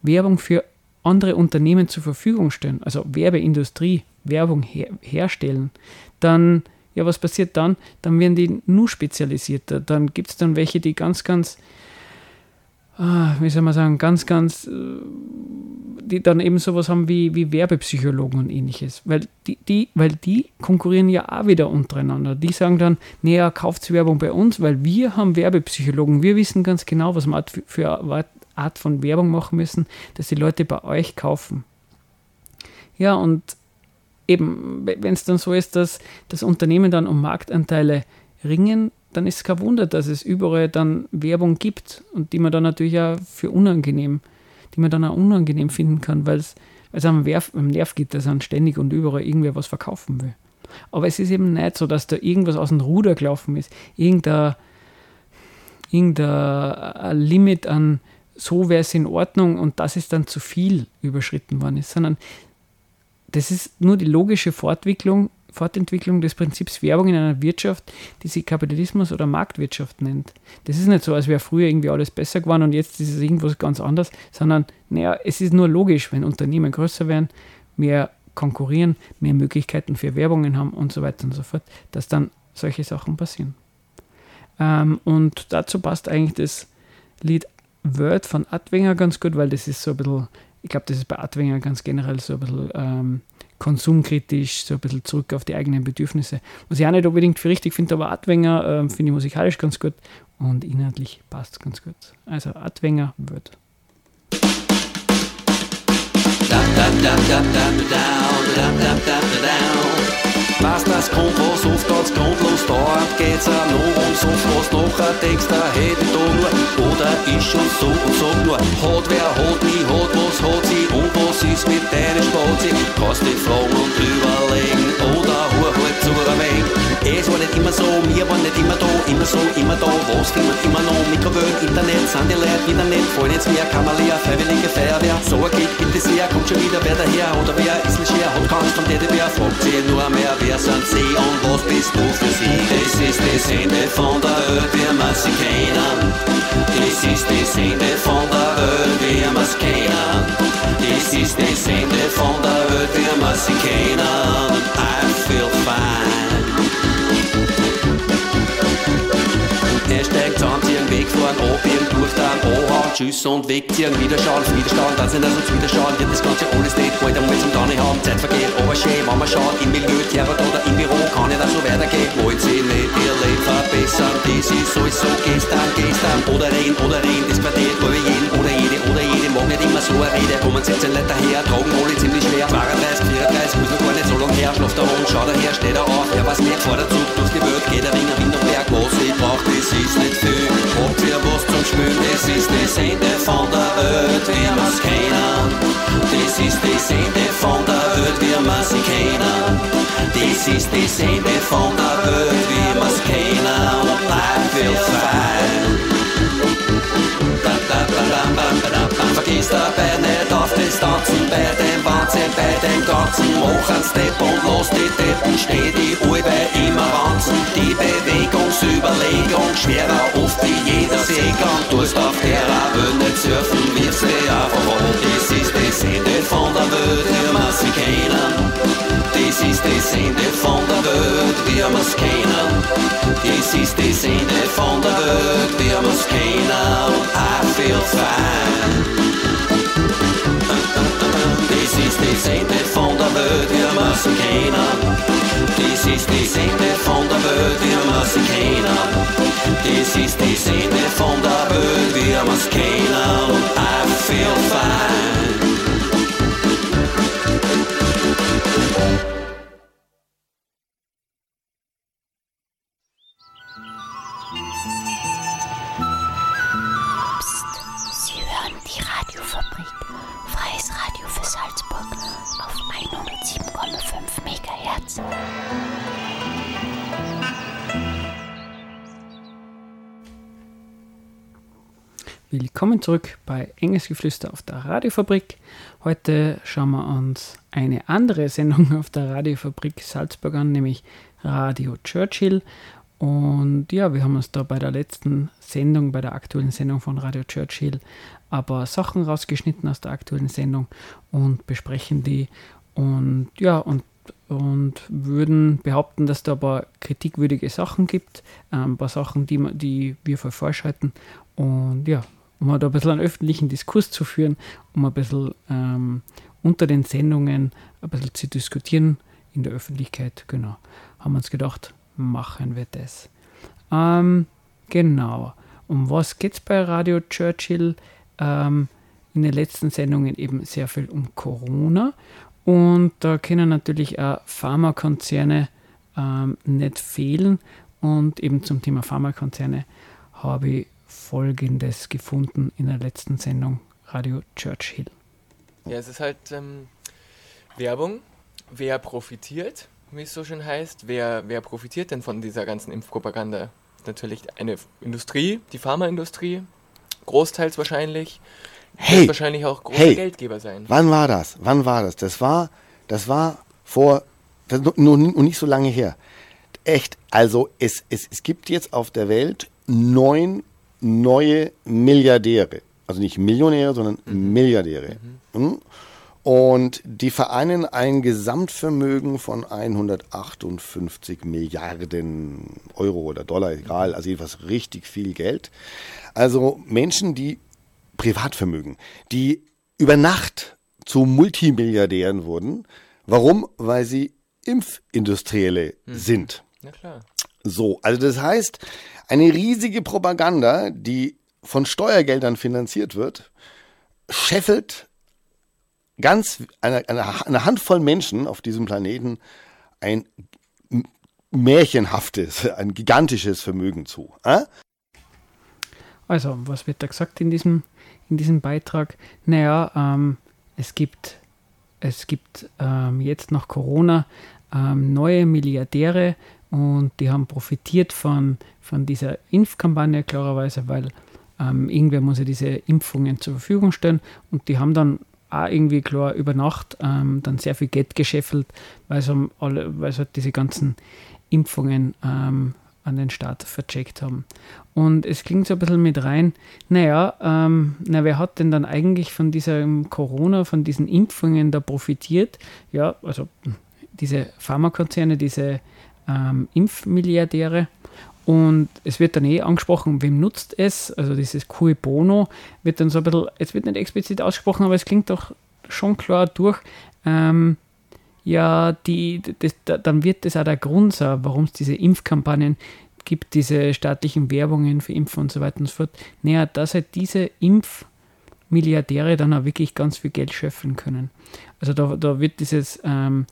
Werbung für andere Unternehmen zur Verfügung stellen, also Werbeindustrie, Werbung her herstellen, dann, ja, was passiert dann? Dann werden die nur spezialisierter. Dann gibt es dann welche, die ganz, ganz, ah, wie soll man sagen, ganz, ganz, äh, die dann eben sowas haben wie, wie Werbepsychologen und ähnliches. Weil die, die, weil die konkurrieren ja auch wieder untereinander. Die sagen dann, naja, kauft Werbung bei uns, weil wir haben Werbepsychologen. Wir wissen ganz genau, was wir für Art von Werbung machen müssen, dass die Leute bei euch kaufen. Ja, und eben, wenn es dann so ist, dass das Unternehmen dann um Marktanteile ringen, dann ist es kein Wunder, dass es überall dann Werbung gibt und die man dann natürlich auch für unangenehm, die man dann auch unangenehm finden kann, weil es am, am Nerv geht, dass man ständig und überall irgendwer was verkaufen will. Aber es ist eben nicht so, dass da irgendwas aus dem Ruder gelaufen ist, irgendein, irgendein Limit an so wäre es in Ordnung und das ist dann zu viel überschritten worden ist, sondern das ist nur die logische Fortwicklung, Fortentwicklung des Prinzips Werbung in einer Wirtschaft, die sich Kapitalismus oder Marktwirtschaft nennt. Das ist nicht so, als wäre früher irgendwie alles besser geworden und jetzt ist es irgendwas ganz anderes, sondern naja, es ist nur logisch, wenn Unternehmen größer werden, mehr konkurrieren, mehr Möglichkeiten für Werbungen haben und so weiter und so fort, dass dann solche Sachen passieren. Ähm, und dazu passt eigentlich das Lied Word von Adwenger ganz gut, weil das ist so ein bisschen ich glaube, das ist bei Adwenger ganz generell so ein bisschen ähm, konsumkritisch, so ein bisschen zurück auf die eigenen Bedürfnisse. Was ich auch nicht unbedingt für richtig finde, aber Adwenger äh, finde ich musikalisch ganz gut und inhaltlich passt es ganz gut. Also Adwenger wird. Was das kommt, was oft ganz grundlos dauert, geht's auch noch um so was nachher denkst, da hätte ich da nur, oder ist schon so und so nur, hat wer hat mit deiner Spazi, kannst dich immer da, was findet immer noch, Mikrowellen, Internet, sind die Leute wieder nicht, fallen jetzt mehr, leer, freiwillige Feuerwehr, so geht bitte sehr, kommt schon wieder wer daher, oder wer ist nicht schwer, hat Angst vom Teddybär, fragt sie nur mehr, wer sind sie und was bist du für sie? Das ist das Ende von der Welt, wir müssen kennen. Das ist das Ende von der Welt, wir müssen kennen. Das ist das Ende von der Welt, wir müssen kennen. I feel fine. Er steigt an, ihren Weg fahren, Opium durch dann anhauen, Tschüss und wegziehen, Widerstand, Widerstand, dann sind also zu Widerstand, wird das Ganze alles nicht, bald einmal zum Dani haben, Zeit vergeht, aber schön, wenn man schaut, im Milieu, Terror oder im Büro, kann nicht auch so weitergehen, wollt sie nicht ihr Leben verbessern, das ist sowieso gestern, gestern, oder reden, oder reden, das Quartett, über jeden, oder jede, oder jede, mag nicht immer so eine Rede, kommen 17 Leute her, tragen alle ziemlich schwer, 32, 34, muss noch gar nicht so lang her, schlaft der Hund, schaut daher, steht er auf, ja was vor der Zug, durch die Welt, geht der Ring, Wind und Berg, was ich brauch, das ist nicht viel, habt ihr was zum Spülen, das ist das Ende von der Welt, wir müssen kennen, das ist das Ende von der Welt, wir müssen kennen, das ist das Ende von der Welt, wir müssen kennen, und I feel fine. Vergiss dabei nicht auf Distanzen bei dem Wahnsinn, bei dem Ganzen. Mach einen Step und los die Deppen, steh die Uhr bei immer Wanzen. Die Bewegungsüberlegung schwerer oft wie jeder Seegang. Tust auf der Welt nicht surfen, wirfst dich einfach um. Das ist das Ende von der Welt, wir müssen kennen. Welt, wir müssen kennen. Das ist das Ende von der Welt, wir müssen kennen. I feel fine. Kennen. Das ist das Ende von der Welt, wir müssen kennen. Das ist das Ende von der Welt, wir müssen kennen. I feel fine. Willkommen zurück bei Enges Geflüster auf der Radiofabrik. Heute schauen wir uns eine andere Sendung <laughs> auf der Radiofabrik Salzburg an, nämlich Radio Churchill. Und ja, wir haben uns da bei der letzten Sendung, bei der aktuellen Sendung von Radio Churchill, aber Sachen rausgeschnitten aus der aktuellen Sendung und besprechen die. Und ja, und, und würden behaupten, dass da ein paar kritikwürdige Sachen gibt, ein paar Sachen, die, die wir für falsch halten. Und ja, um da ein bisschen einen öffentlichen Diskurs zu führen, um ein bisschen ähm, unter den Sendungen ein bisschen zu diskutieren in der Öffentlichkeit, genau, haben wir uns gedacht, machen wir das. Ähm, genau. Um was geht es bei Radio Churchill? Ähm, in den letzten Sendungen eben sehr viel um Corona. Und da können natürlich auch Pharmakonzerne ähm, nicht fehlen. Und eben zum Thema Pharmakonzerne habe ich Folgendes gefunden in der letzten Sendung Radio Churchill. Ja, es ist halt ähm, Werbung. Wer profitiert, wie es so schön heißt? Wer, wer profitiert denn von dieser ganzen Impfpropaganda? Natürlich eine Industrie, die Pharmaindustrie, großteils wahrscheinlich. Hey, Wird wahrscheinlich auch große hey. Geldgeber sein. Wann war das? Wann war das? Das war, das war vor, das nur nicht so lange her. Echt, also es, es, es gibt jetzt auf der Welt neun neue Milliardäre. Also nicht Millionäre, sondern Milliardäre. Mhm. Und die vereinen ein Gesamtvermögen von 158 Milliarden Euro oder Dollar, egal, also jedenfalls richtig viel Geld. Also Menschen, die Privatvermögen, die über Nacht zu Multimilliardären wurden. Warum? Weil sie Impfindustrielle sind. Na klar. So, also das heißt, eine riesige Propaganda, die von Steuergeldern finanziert wird, scheffelt ganz, eine, eine, eine Handvoll Menschen auf diesem Planeten ein märchenhaftes, ein gigantisches Vermögen zu. Äh? Also, was wird da gesagt in diesem, in diesem Beitrag? Naja, ähm, es gibt, es gibt ähm, jetzt nach Corona ähm, neue Milliardäre und die haben profitiert von, von dieser Impfkampagne klarerweise, weil ähm, irgendwer muss ja diese Impfungen zur Verfügung stellen und die haben dann auch irgendwie klar über Nacht ähm, dann sehr viel Geld gescheffelt, weil sie, alle, weil sie halt diese ganzen Impfungen ähm, an den Staat vercheckt haben. Und es klingt so ein bisschen mit rein, naja, ähm, na, wer hat denn dann eigentlich von diesem Corona, von diesen Impfungen da profitiert? Ja, also diese Pharmakonzerne, diese ähm, Impfmilliardäre. Und es wird dann eh angesprochen, wem nutzt es? Also dieses Cui Bono wird dann so ein bisschen, es wird nicht explizit ausgesprochen, aber es klingt doch schon klar durch. Ähm, ja, die, das, dann wird das auch der Grund sein, warum es diese Impfkampagnen gibt, diese staatlichen Werbungen für Impfen und so weiter und so fort. Naja, dass halt diese Impfmilliardäre dann auch wirklich ganz viel Geld schöpfen können. Also da, da wird dieses ähm,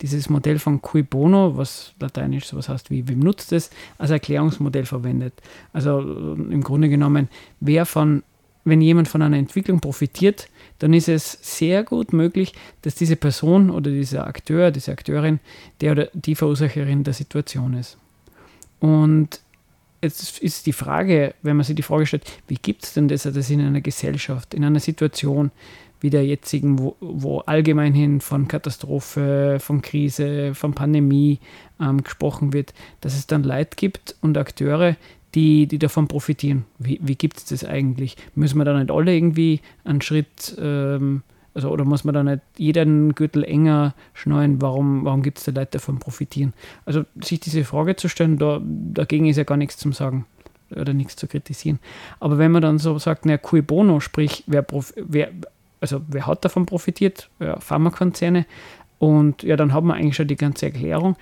dieses Modell von cui bono, was lateinisch sowas heißt wie wem nutzt es, als Erklärungsmodell verwendet. Also äh, im Grunde genommen, wer von, wenn jemand von einer Entwicklung profitiert, dann ist es sehr gut möglich, dass diese Person oder dieser Akteur, diese Akteurin, der oder die Verursacherin der Situation ist. Und jetzt ist die Frage, wenn man sich die Frage stellt, wie gibt es denn das, das in einer Gesellschaft, in einer Situation, wie der jetzigen, wo, wo allgemein hin von Katastrophe, von Krise, von Pandemie ähm, gesprochen wird, dass es dann Leid gibt und Akteure, die, die davon profitieren. Wie, wie gibt es das eigentlich? Müssen wir da nicht alle irgendwie einen Schritt, ähm, also oder muss man da nicht jeden Gürtel enger schneiden? Warum, warum gibt es da Leute, davon profitieren? Also sich diese Frage zu stellen, da, dagegen ist ja gar nichts zu sagen oder nichts zu kritisieren. Aber wenn man dann so sagt, na, cui bono, sprich, wer, wer also wer hat davon profitiert? Ja, Pharmakonzerne. Und ja, dann hat man eigentlich schon die ganze Erklärung.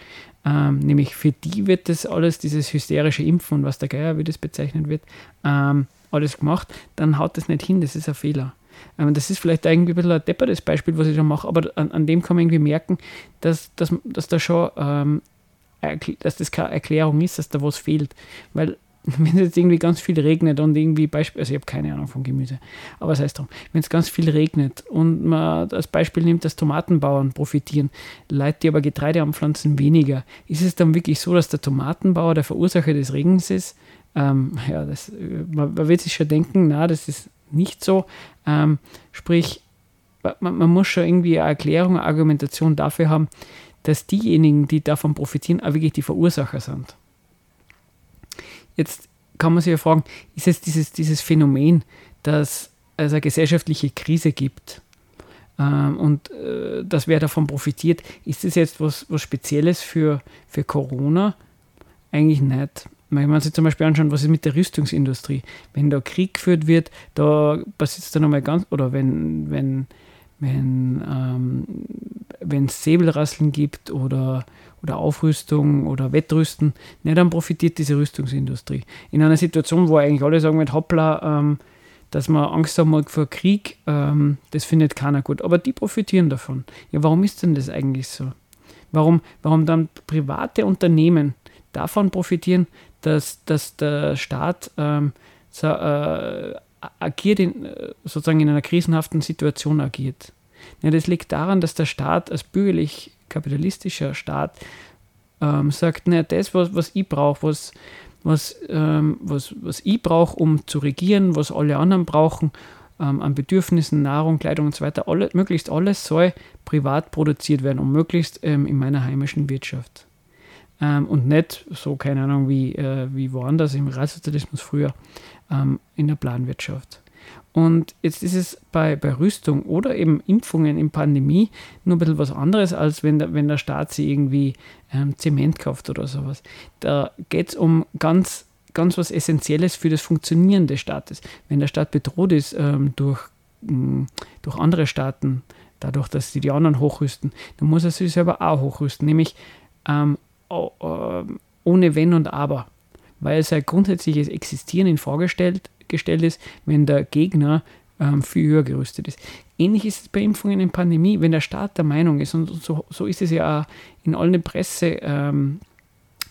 Ähm, nämlich für die wird das alles, dieses hysterische Impfen und was der Geier, wie das bezeichnet wird, ähm, alles gemacht. Dann haut das nicht hin, das ist ein Fehler. Ähm, das ist vielleicht irgendwie ein bisschen ein deppertes Beispiel, was ich schon mache, aber an, an, dem kann man irgendwie merken, dass, dass, dass da schon, ähm, dass das keine Erklärung ist, dass da was fehlt. Weil <laughs> wenn es jetzt irgendwie ganz viel regnet und irgendwie Beispiel, also ich habe keine Ahnung von Gemüse, aber sei es drum, wenn es ganz viel regnet und man als Beispiel nimmt, dass Tomatenbauern profitieren, Leute, die aber Getreide anpflanzen, weniger, ist es dann wirklich so, dass der Tomatenbauer der Verursacher des Regens ist? Ähm, ja, das, man, man wird sich schon denken, na, das ist nicht so. Ähm, sprich, man, man, muss schon irgendwie eine Erklärung, eine Argumentation dafür haben, dass diejenigen, die davon profitieren, auch wirklich die Verursacher sind. Jetzt kann man sich ja fragen, ist es dieses, dieses Phänomen, dass es eine gesellschaftliche Krise gibt ähm, und äh, dass wer davon profitiert, ist das jetzt was, was Spezielles für, für Corona? Eigentlich nicht. Wenn man sich zum Beispiel anschaut, was ist mit der Rüstungsindustrie? Wenn da Krieg geführt wird, da passiert es dann nochmal ganz, oder wenn, wenn, wenn ähm, wenn es Säbelrasseln gibt oder, oder Aufrüstung oder Wettrüsten, ne, dann profitiert diese Rüstungsindustrie. In einer Situation, wo eigentlich alle sagen mit hoppla, ähm, dass man Angst haben vor Krieg, ähm, das findet keiner gut. Aber die profitieren davon. Ja, warum ist denn das eigentlich so? Warum, warum dann private Unternehmen davon profitieren, dass, dass der Staat ähm, so, äh, agiert in, sozusagen in einer krisenhaften Situation agiert? Ja, das liegt daran, dass der Staat als bürgerlich-kapitalistischer Staat ähm, sagt, naja, das, was, was ich brauche, was, was, ähm, was, was ich brauche, um zu regieren, was alle anderen brauchen, ähm, an Bedürfnissen, Nahrung, Kleidung und so weiter, alle, möglichst alles soll privat produziert werden und möglichst ähm, in meiner heimischen Wirtschaft. Ähm, und nicht so, keine Ahnung, wie, äh, wie woanders im Realsozialismus früher ähm, in der Planwirtschaft. Und jetzt ist es bei, bei Rüstung oder eben Impfungen in Pandemie nur ein bisschen was anderes, als wenn der, wenn der Staat sie irgendwie ähm, Zement kauft oder sowas. Da geht es um ganz, ganz was Essentielles für das Funktionieren des Staates. Wenn der Staat bedroht ist ähm, durch, mh, mm, durch andere Staaten, dadurch, dass sie die anderen hochrüsten, dann muss er sich selber auch hochrüsten, nämlich ähm, ohne Wenn und Aber, weil sein grundsätzliches Existieren in Frage stellt gestellt ist, wenn der Gegner ähm, viel höher gerüstet ist. Ähnlich ist es bei Impfungen in Pandemie, wenn der Staat der Meinung ist, und so, so ist es ja auch in allen Presse, ähm,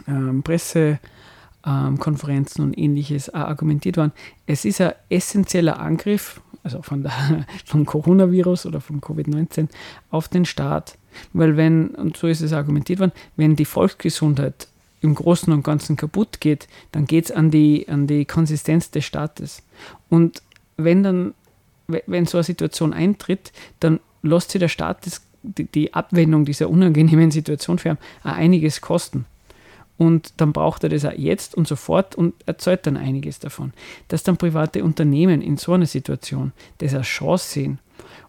ähm, Pressekonferenzen und ähnliches argumentiert worden, es ist ein essentieller Angriff, also von der, <laughs> vom Coronavirus oder vom Covid-19, auf den Staat. Weil wenn, und so ist es argumentiert worden, wenn die Volksgesundheit im Großen und Ganzen kaputt geht, dann geht es an die, an die Konsistenz des Staates. Und wenn dann wenn so eine Situation eintritt, dann lässt sich der Staat das, die, Abwendung dieser unangenehmen Situation für ihn einiges kosten. Und dann braucht er das auch jetzt und sofort und erzeugt dann einiges davon. Dass dann private Unternehmen in so einer Situation das als Chance sehen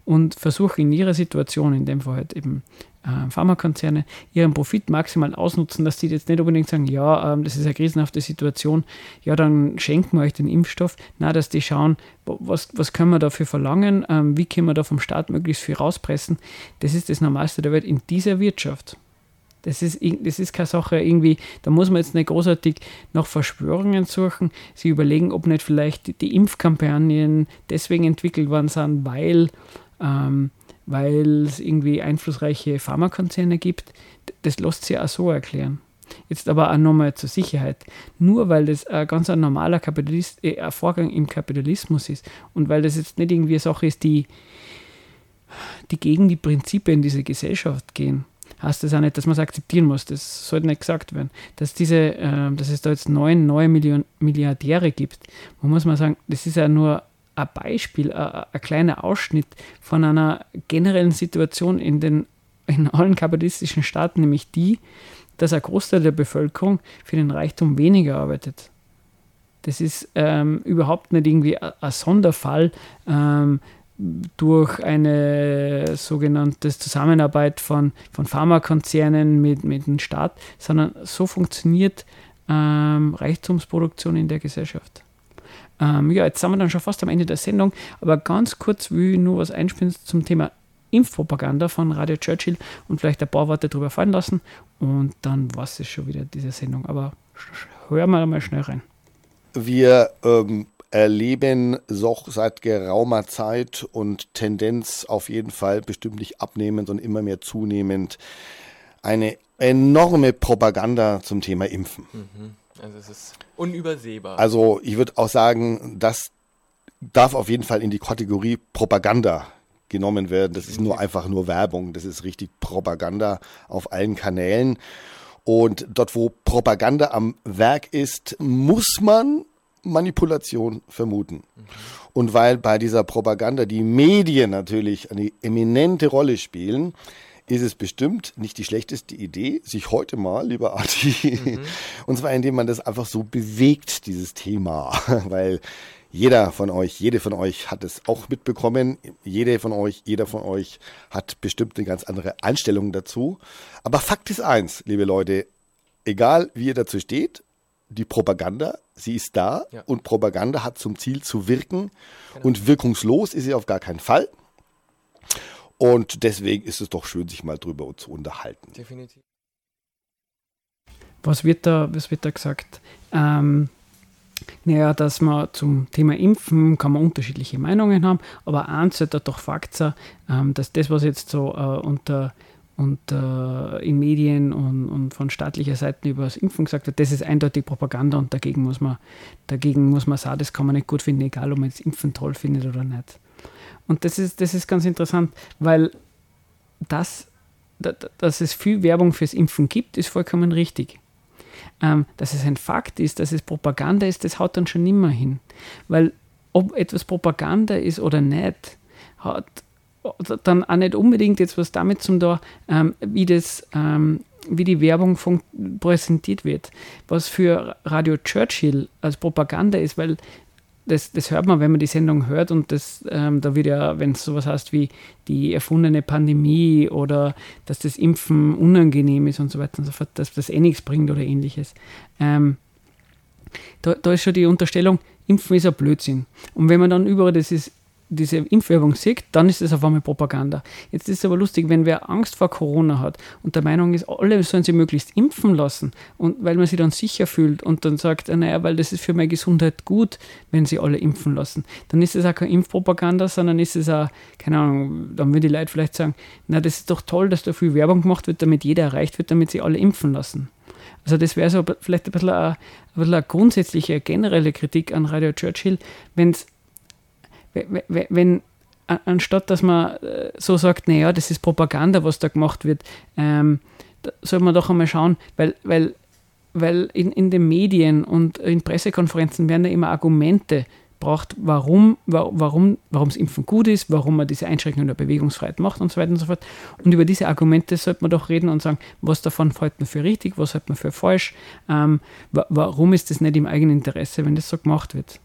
und versuchen in ihrer Situation, in dem Fall halt eben äh, Pharmakonzerne ihren Profit maximal ausnutzen, dass die jetzt nicht unbedingt sagen, ja, ähm, das ist eine krisenhafte Situation, ja, dann schenken wir euch den Impfstoff. Na, dass die schauen, was, was können wir dafür verlangen, ähm, wie können wir da vom Staat möglichst viel rauspressen. Das ist das Normalste der Welt in dieser Wirtschaft. Das ist, das ist keine Sache irgendwie, da muss man jetzt nicht großartig nach Verschwörungen suchen, sie überlegen, ob nicht vielleicht die, Impfkampagnen deswegen entwickelt worden sind, weil ähm, es irgendwie einflussreiche Pharmakonzerne gibt. Das lässt sich auch so erklären. Jetzt aber auch nochmal zur Sicherheit. Nur weil das ein ganz normaler Kapitalist, äh, ein Vorgang im Kapitalismus ist und weil das jetzt nicht irgendwie eine Sache ist, die, die gegen die Prinzipien dieser Gesellschaft gehen, heißt das auch nicht, dass man es akzeptieren muss. Das sollte nicht gesagt werden. Dass, diese, äh, dass es da jetzt neun neue Million Milliardäre gibt, wo muss man sagen, das ist ja nur ein Beispiel, ein, ein kleiner Ausschnitt von einer generellen Situation in, den, in allen kapitalistischen Staaten, nämlich die, dass ein Großteil der Bevölkerung für den Reichtum weniger arbeitet. Das ist ähm, überhaupt nicht irgendwie ein Sonderfall ähm, durch eine sogenannte Zusammenarbeit von, von Pharmakonzernen mit, mit dem Staat, sondern so funktioniert ähm, Reichtumsproduktion in der Gesellschaft. Ähm, ja, jetzt sind wir dann schon fast am Ende der Sendung, aber ganz kurz will ich nur was einspielen zum Thema Impfpropaganda von Radio Churchill und vielleicht ein paar Worte darüber fallen lassen und dann war es schon wieder diese Sendung. Aber hören wir mal schnell rein. Wir ähm, erleben doch seit geraumer Zeit und Tendenz auf jeden Fall bestimmt nicht abnehmend, sondern immer mehr zunehmend eine enorme Propaganda zum Thema Impfen. Mhm. Also es ist unübersehbar. Also ich würde auch sagen, das darf auf jeden Fall in die Kategorie Propaganda genommen werden. Das ist nur einfach nur Werbung. Das ist richtig Propaganda auf allen Kanälen. Und dort, wo Propaganda am Werk ist, muss man Manipulation vermuten. Mhm. Und weil bei dieser Propaganda die Medien natürlich eine eminente Rolle spielen, ist es bestimmt nicht die schlechteste Idee, sich heute mal, lieber Arti, mhm. und zwar indem man das einfach so bewegt, dieses Thema, <laughs> weil jeder von euch, jede von euch hat es auch mitbekommen. Jede von euch, jeder von euch hat bestimmt eine ganz andere Einstellung dazu. Aber Fakt ist eins, liebe Leute, egal wie ihr dazu steht, die Propaganda, sie ist da ja. und Propaganda hat zum Ziel zu wirken genau. und wirkungslos ist sie auf gar keinen Fall. Und deswegen ist es doch schön, sich mal drüber zu unterhalten. Definitiv. Was wird da, was wird da gesagt? Ähm, naja, dass man zum Thema Impfen kann man unterschiedliche Meinungen haben, aber eins sollte doch Fakt sein, ähm, dass das, was jetzt so äh, unter, unter in Medien und, und von staatlicher Seite über das Impfen gesagt wird, das ist eindeutig Propaganda und dagegen muss man, dagegen muss man sagen, das kann man nicht gut finden, egal ob man jetzt Impfen toll findet oder nicht. Und das ist, das ist ganz interessant, weil das, dass es viel Werbung fürs Impfen gibt, ist vollkommen richtig. Ähm, dass es ein Fakt ist, dass es Propaganda ist, das haut dann schon nimmer hin. Weil ob etwas Propaganda ist oder nicht, hat dann auch nicht unbedingt jetzt was damit zum da, ähm, wie das, ähm, wie die Werbung präsentiert wird. Was für Radio Churchill als Propaganda ist, weil das, das hört man, wenn man die Sendung hört und das, ähm, da wird ja, wenn es sowas heißt wie die erfundene Pandemie oder dass das Impfen unangenehm ist und so weiter und so fort, dass das eh nichts bringt oder ähnliches. Ähm, da, da ist schon die Unterstellung, Impfen ist ein Blödsinn. Und wenn man dann über das ist, diese Impfwerbung sieht, dann ist es auf einmal Propaganda. Jetzt ist es aber lustig, wenn wer Angst vor Corona hat und der Meinung ist, alle sollen sich möglichst impfen lassen und weil man sich dann sicher fühlt und dann sagt, naja, weil das ist für meine Gesundheit gut, wenn sie alle impfen lassen, dann ist es auch keine Impfpropaganda, sondern ist es auch, keine Ahnung, dann würden die Leute vielleicht sagen, na, das ist doch toll, dass da viel Werbung gemacht wird, damit jeder erreicht wird, damit sie alle impfen lassen. Also das wäre so vielleicht ein bisschen eine, ein bisschen eine grundsätzliche, generelle Kritik an Radio Churchill, wenn, wenn anstatt dass man äh, so sagt, naja, das ist Propaganda, was da gemacht wird, ähm, da soll man doch einmal schauen, weil, weil, weil in, in den Medien und in Pressekonferenzen werden ja immer Argumente braucht, warum, warum, warum das Impfen gut ist, warum man diese Einschränkung der Bewegungsfreiheit macht und so weiter und so fort. Und über diese Argumente sollte man doch reden und sagen, was davon hält man für richtig, was hält man für falsch, ähm, warum ist das nicht im eigenen Interesse, wenn das so gemacht wird.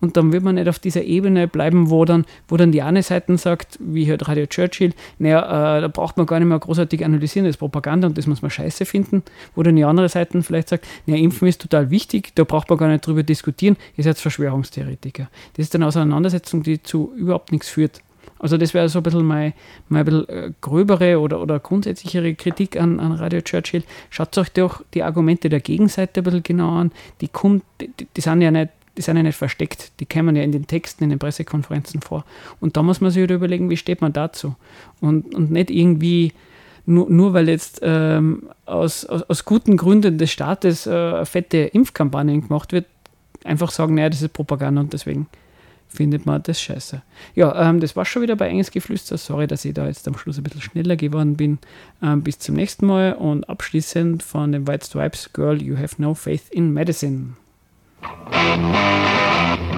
Und dann wird man nicht auf dieser Ebene bleiben, wo dann, wo dann die eine Seite sagt, wie halt Radio Churchill, naja, äh, da braucht man gar nicht mehr großartig analysieren, das ist Propaganda und das muss man scheiße finden. Wo dann die andere Seite vielleicht sagt, naja, Impfen ist total wichtig, da braucht man gar nicht drüber diskutieren, ihr seid Verschwörungstheoretiker. Das ist eine Auseinandersetzung, die zu überhaupt nichts führt. Also das wäre so ein bisschen meine, meine bisschen äh, gröbere oder, oder grundsätzlichere Kritik an, an Radio Churchill. Schaut euch doch die Argumente der Gegenseite ein bisschen genau an. Die, kommt, die, die sind ja nicht die sind ja nicht versteckt, die kommen ja in den Texten, in den Pressekonferenzen vor. Und da muss man sich wieder überlegen, wie steht man dazu? Und, und nicht irgendwie, nur, nur weil jetzt ähm, aus, aus, aus, guten Gründen des Staates äh, fette Impfkampagnen gemacht wird, einfach sagen, naja, das ist Propaganda und deswegen findet man das scheiße. Ja, ähm, das war schon wieder bei Enges Geflüster. Sorry, dass ich da jetzt am Schluss ein bisschen schneller geworden bin. Ähm, bis zum nächsten Mal und abschließend von den White Stripes Girl, You Have No Faith in Medicine. Thank you.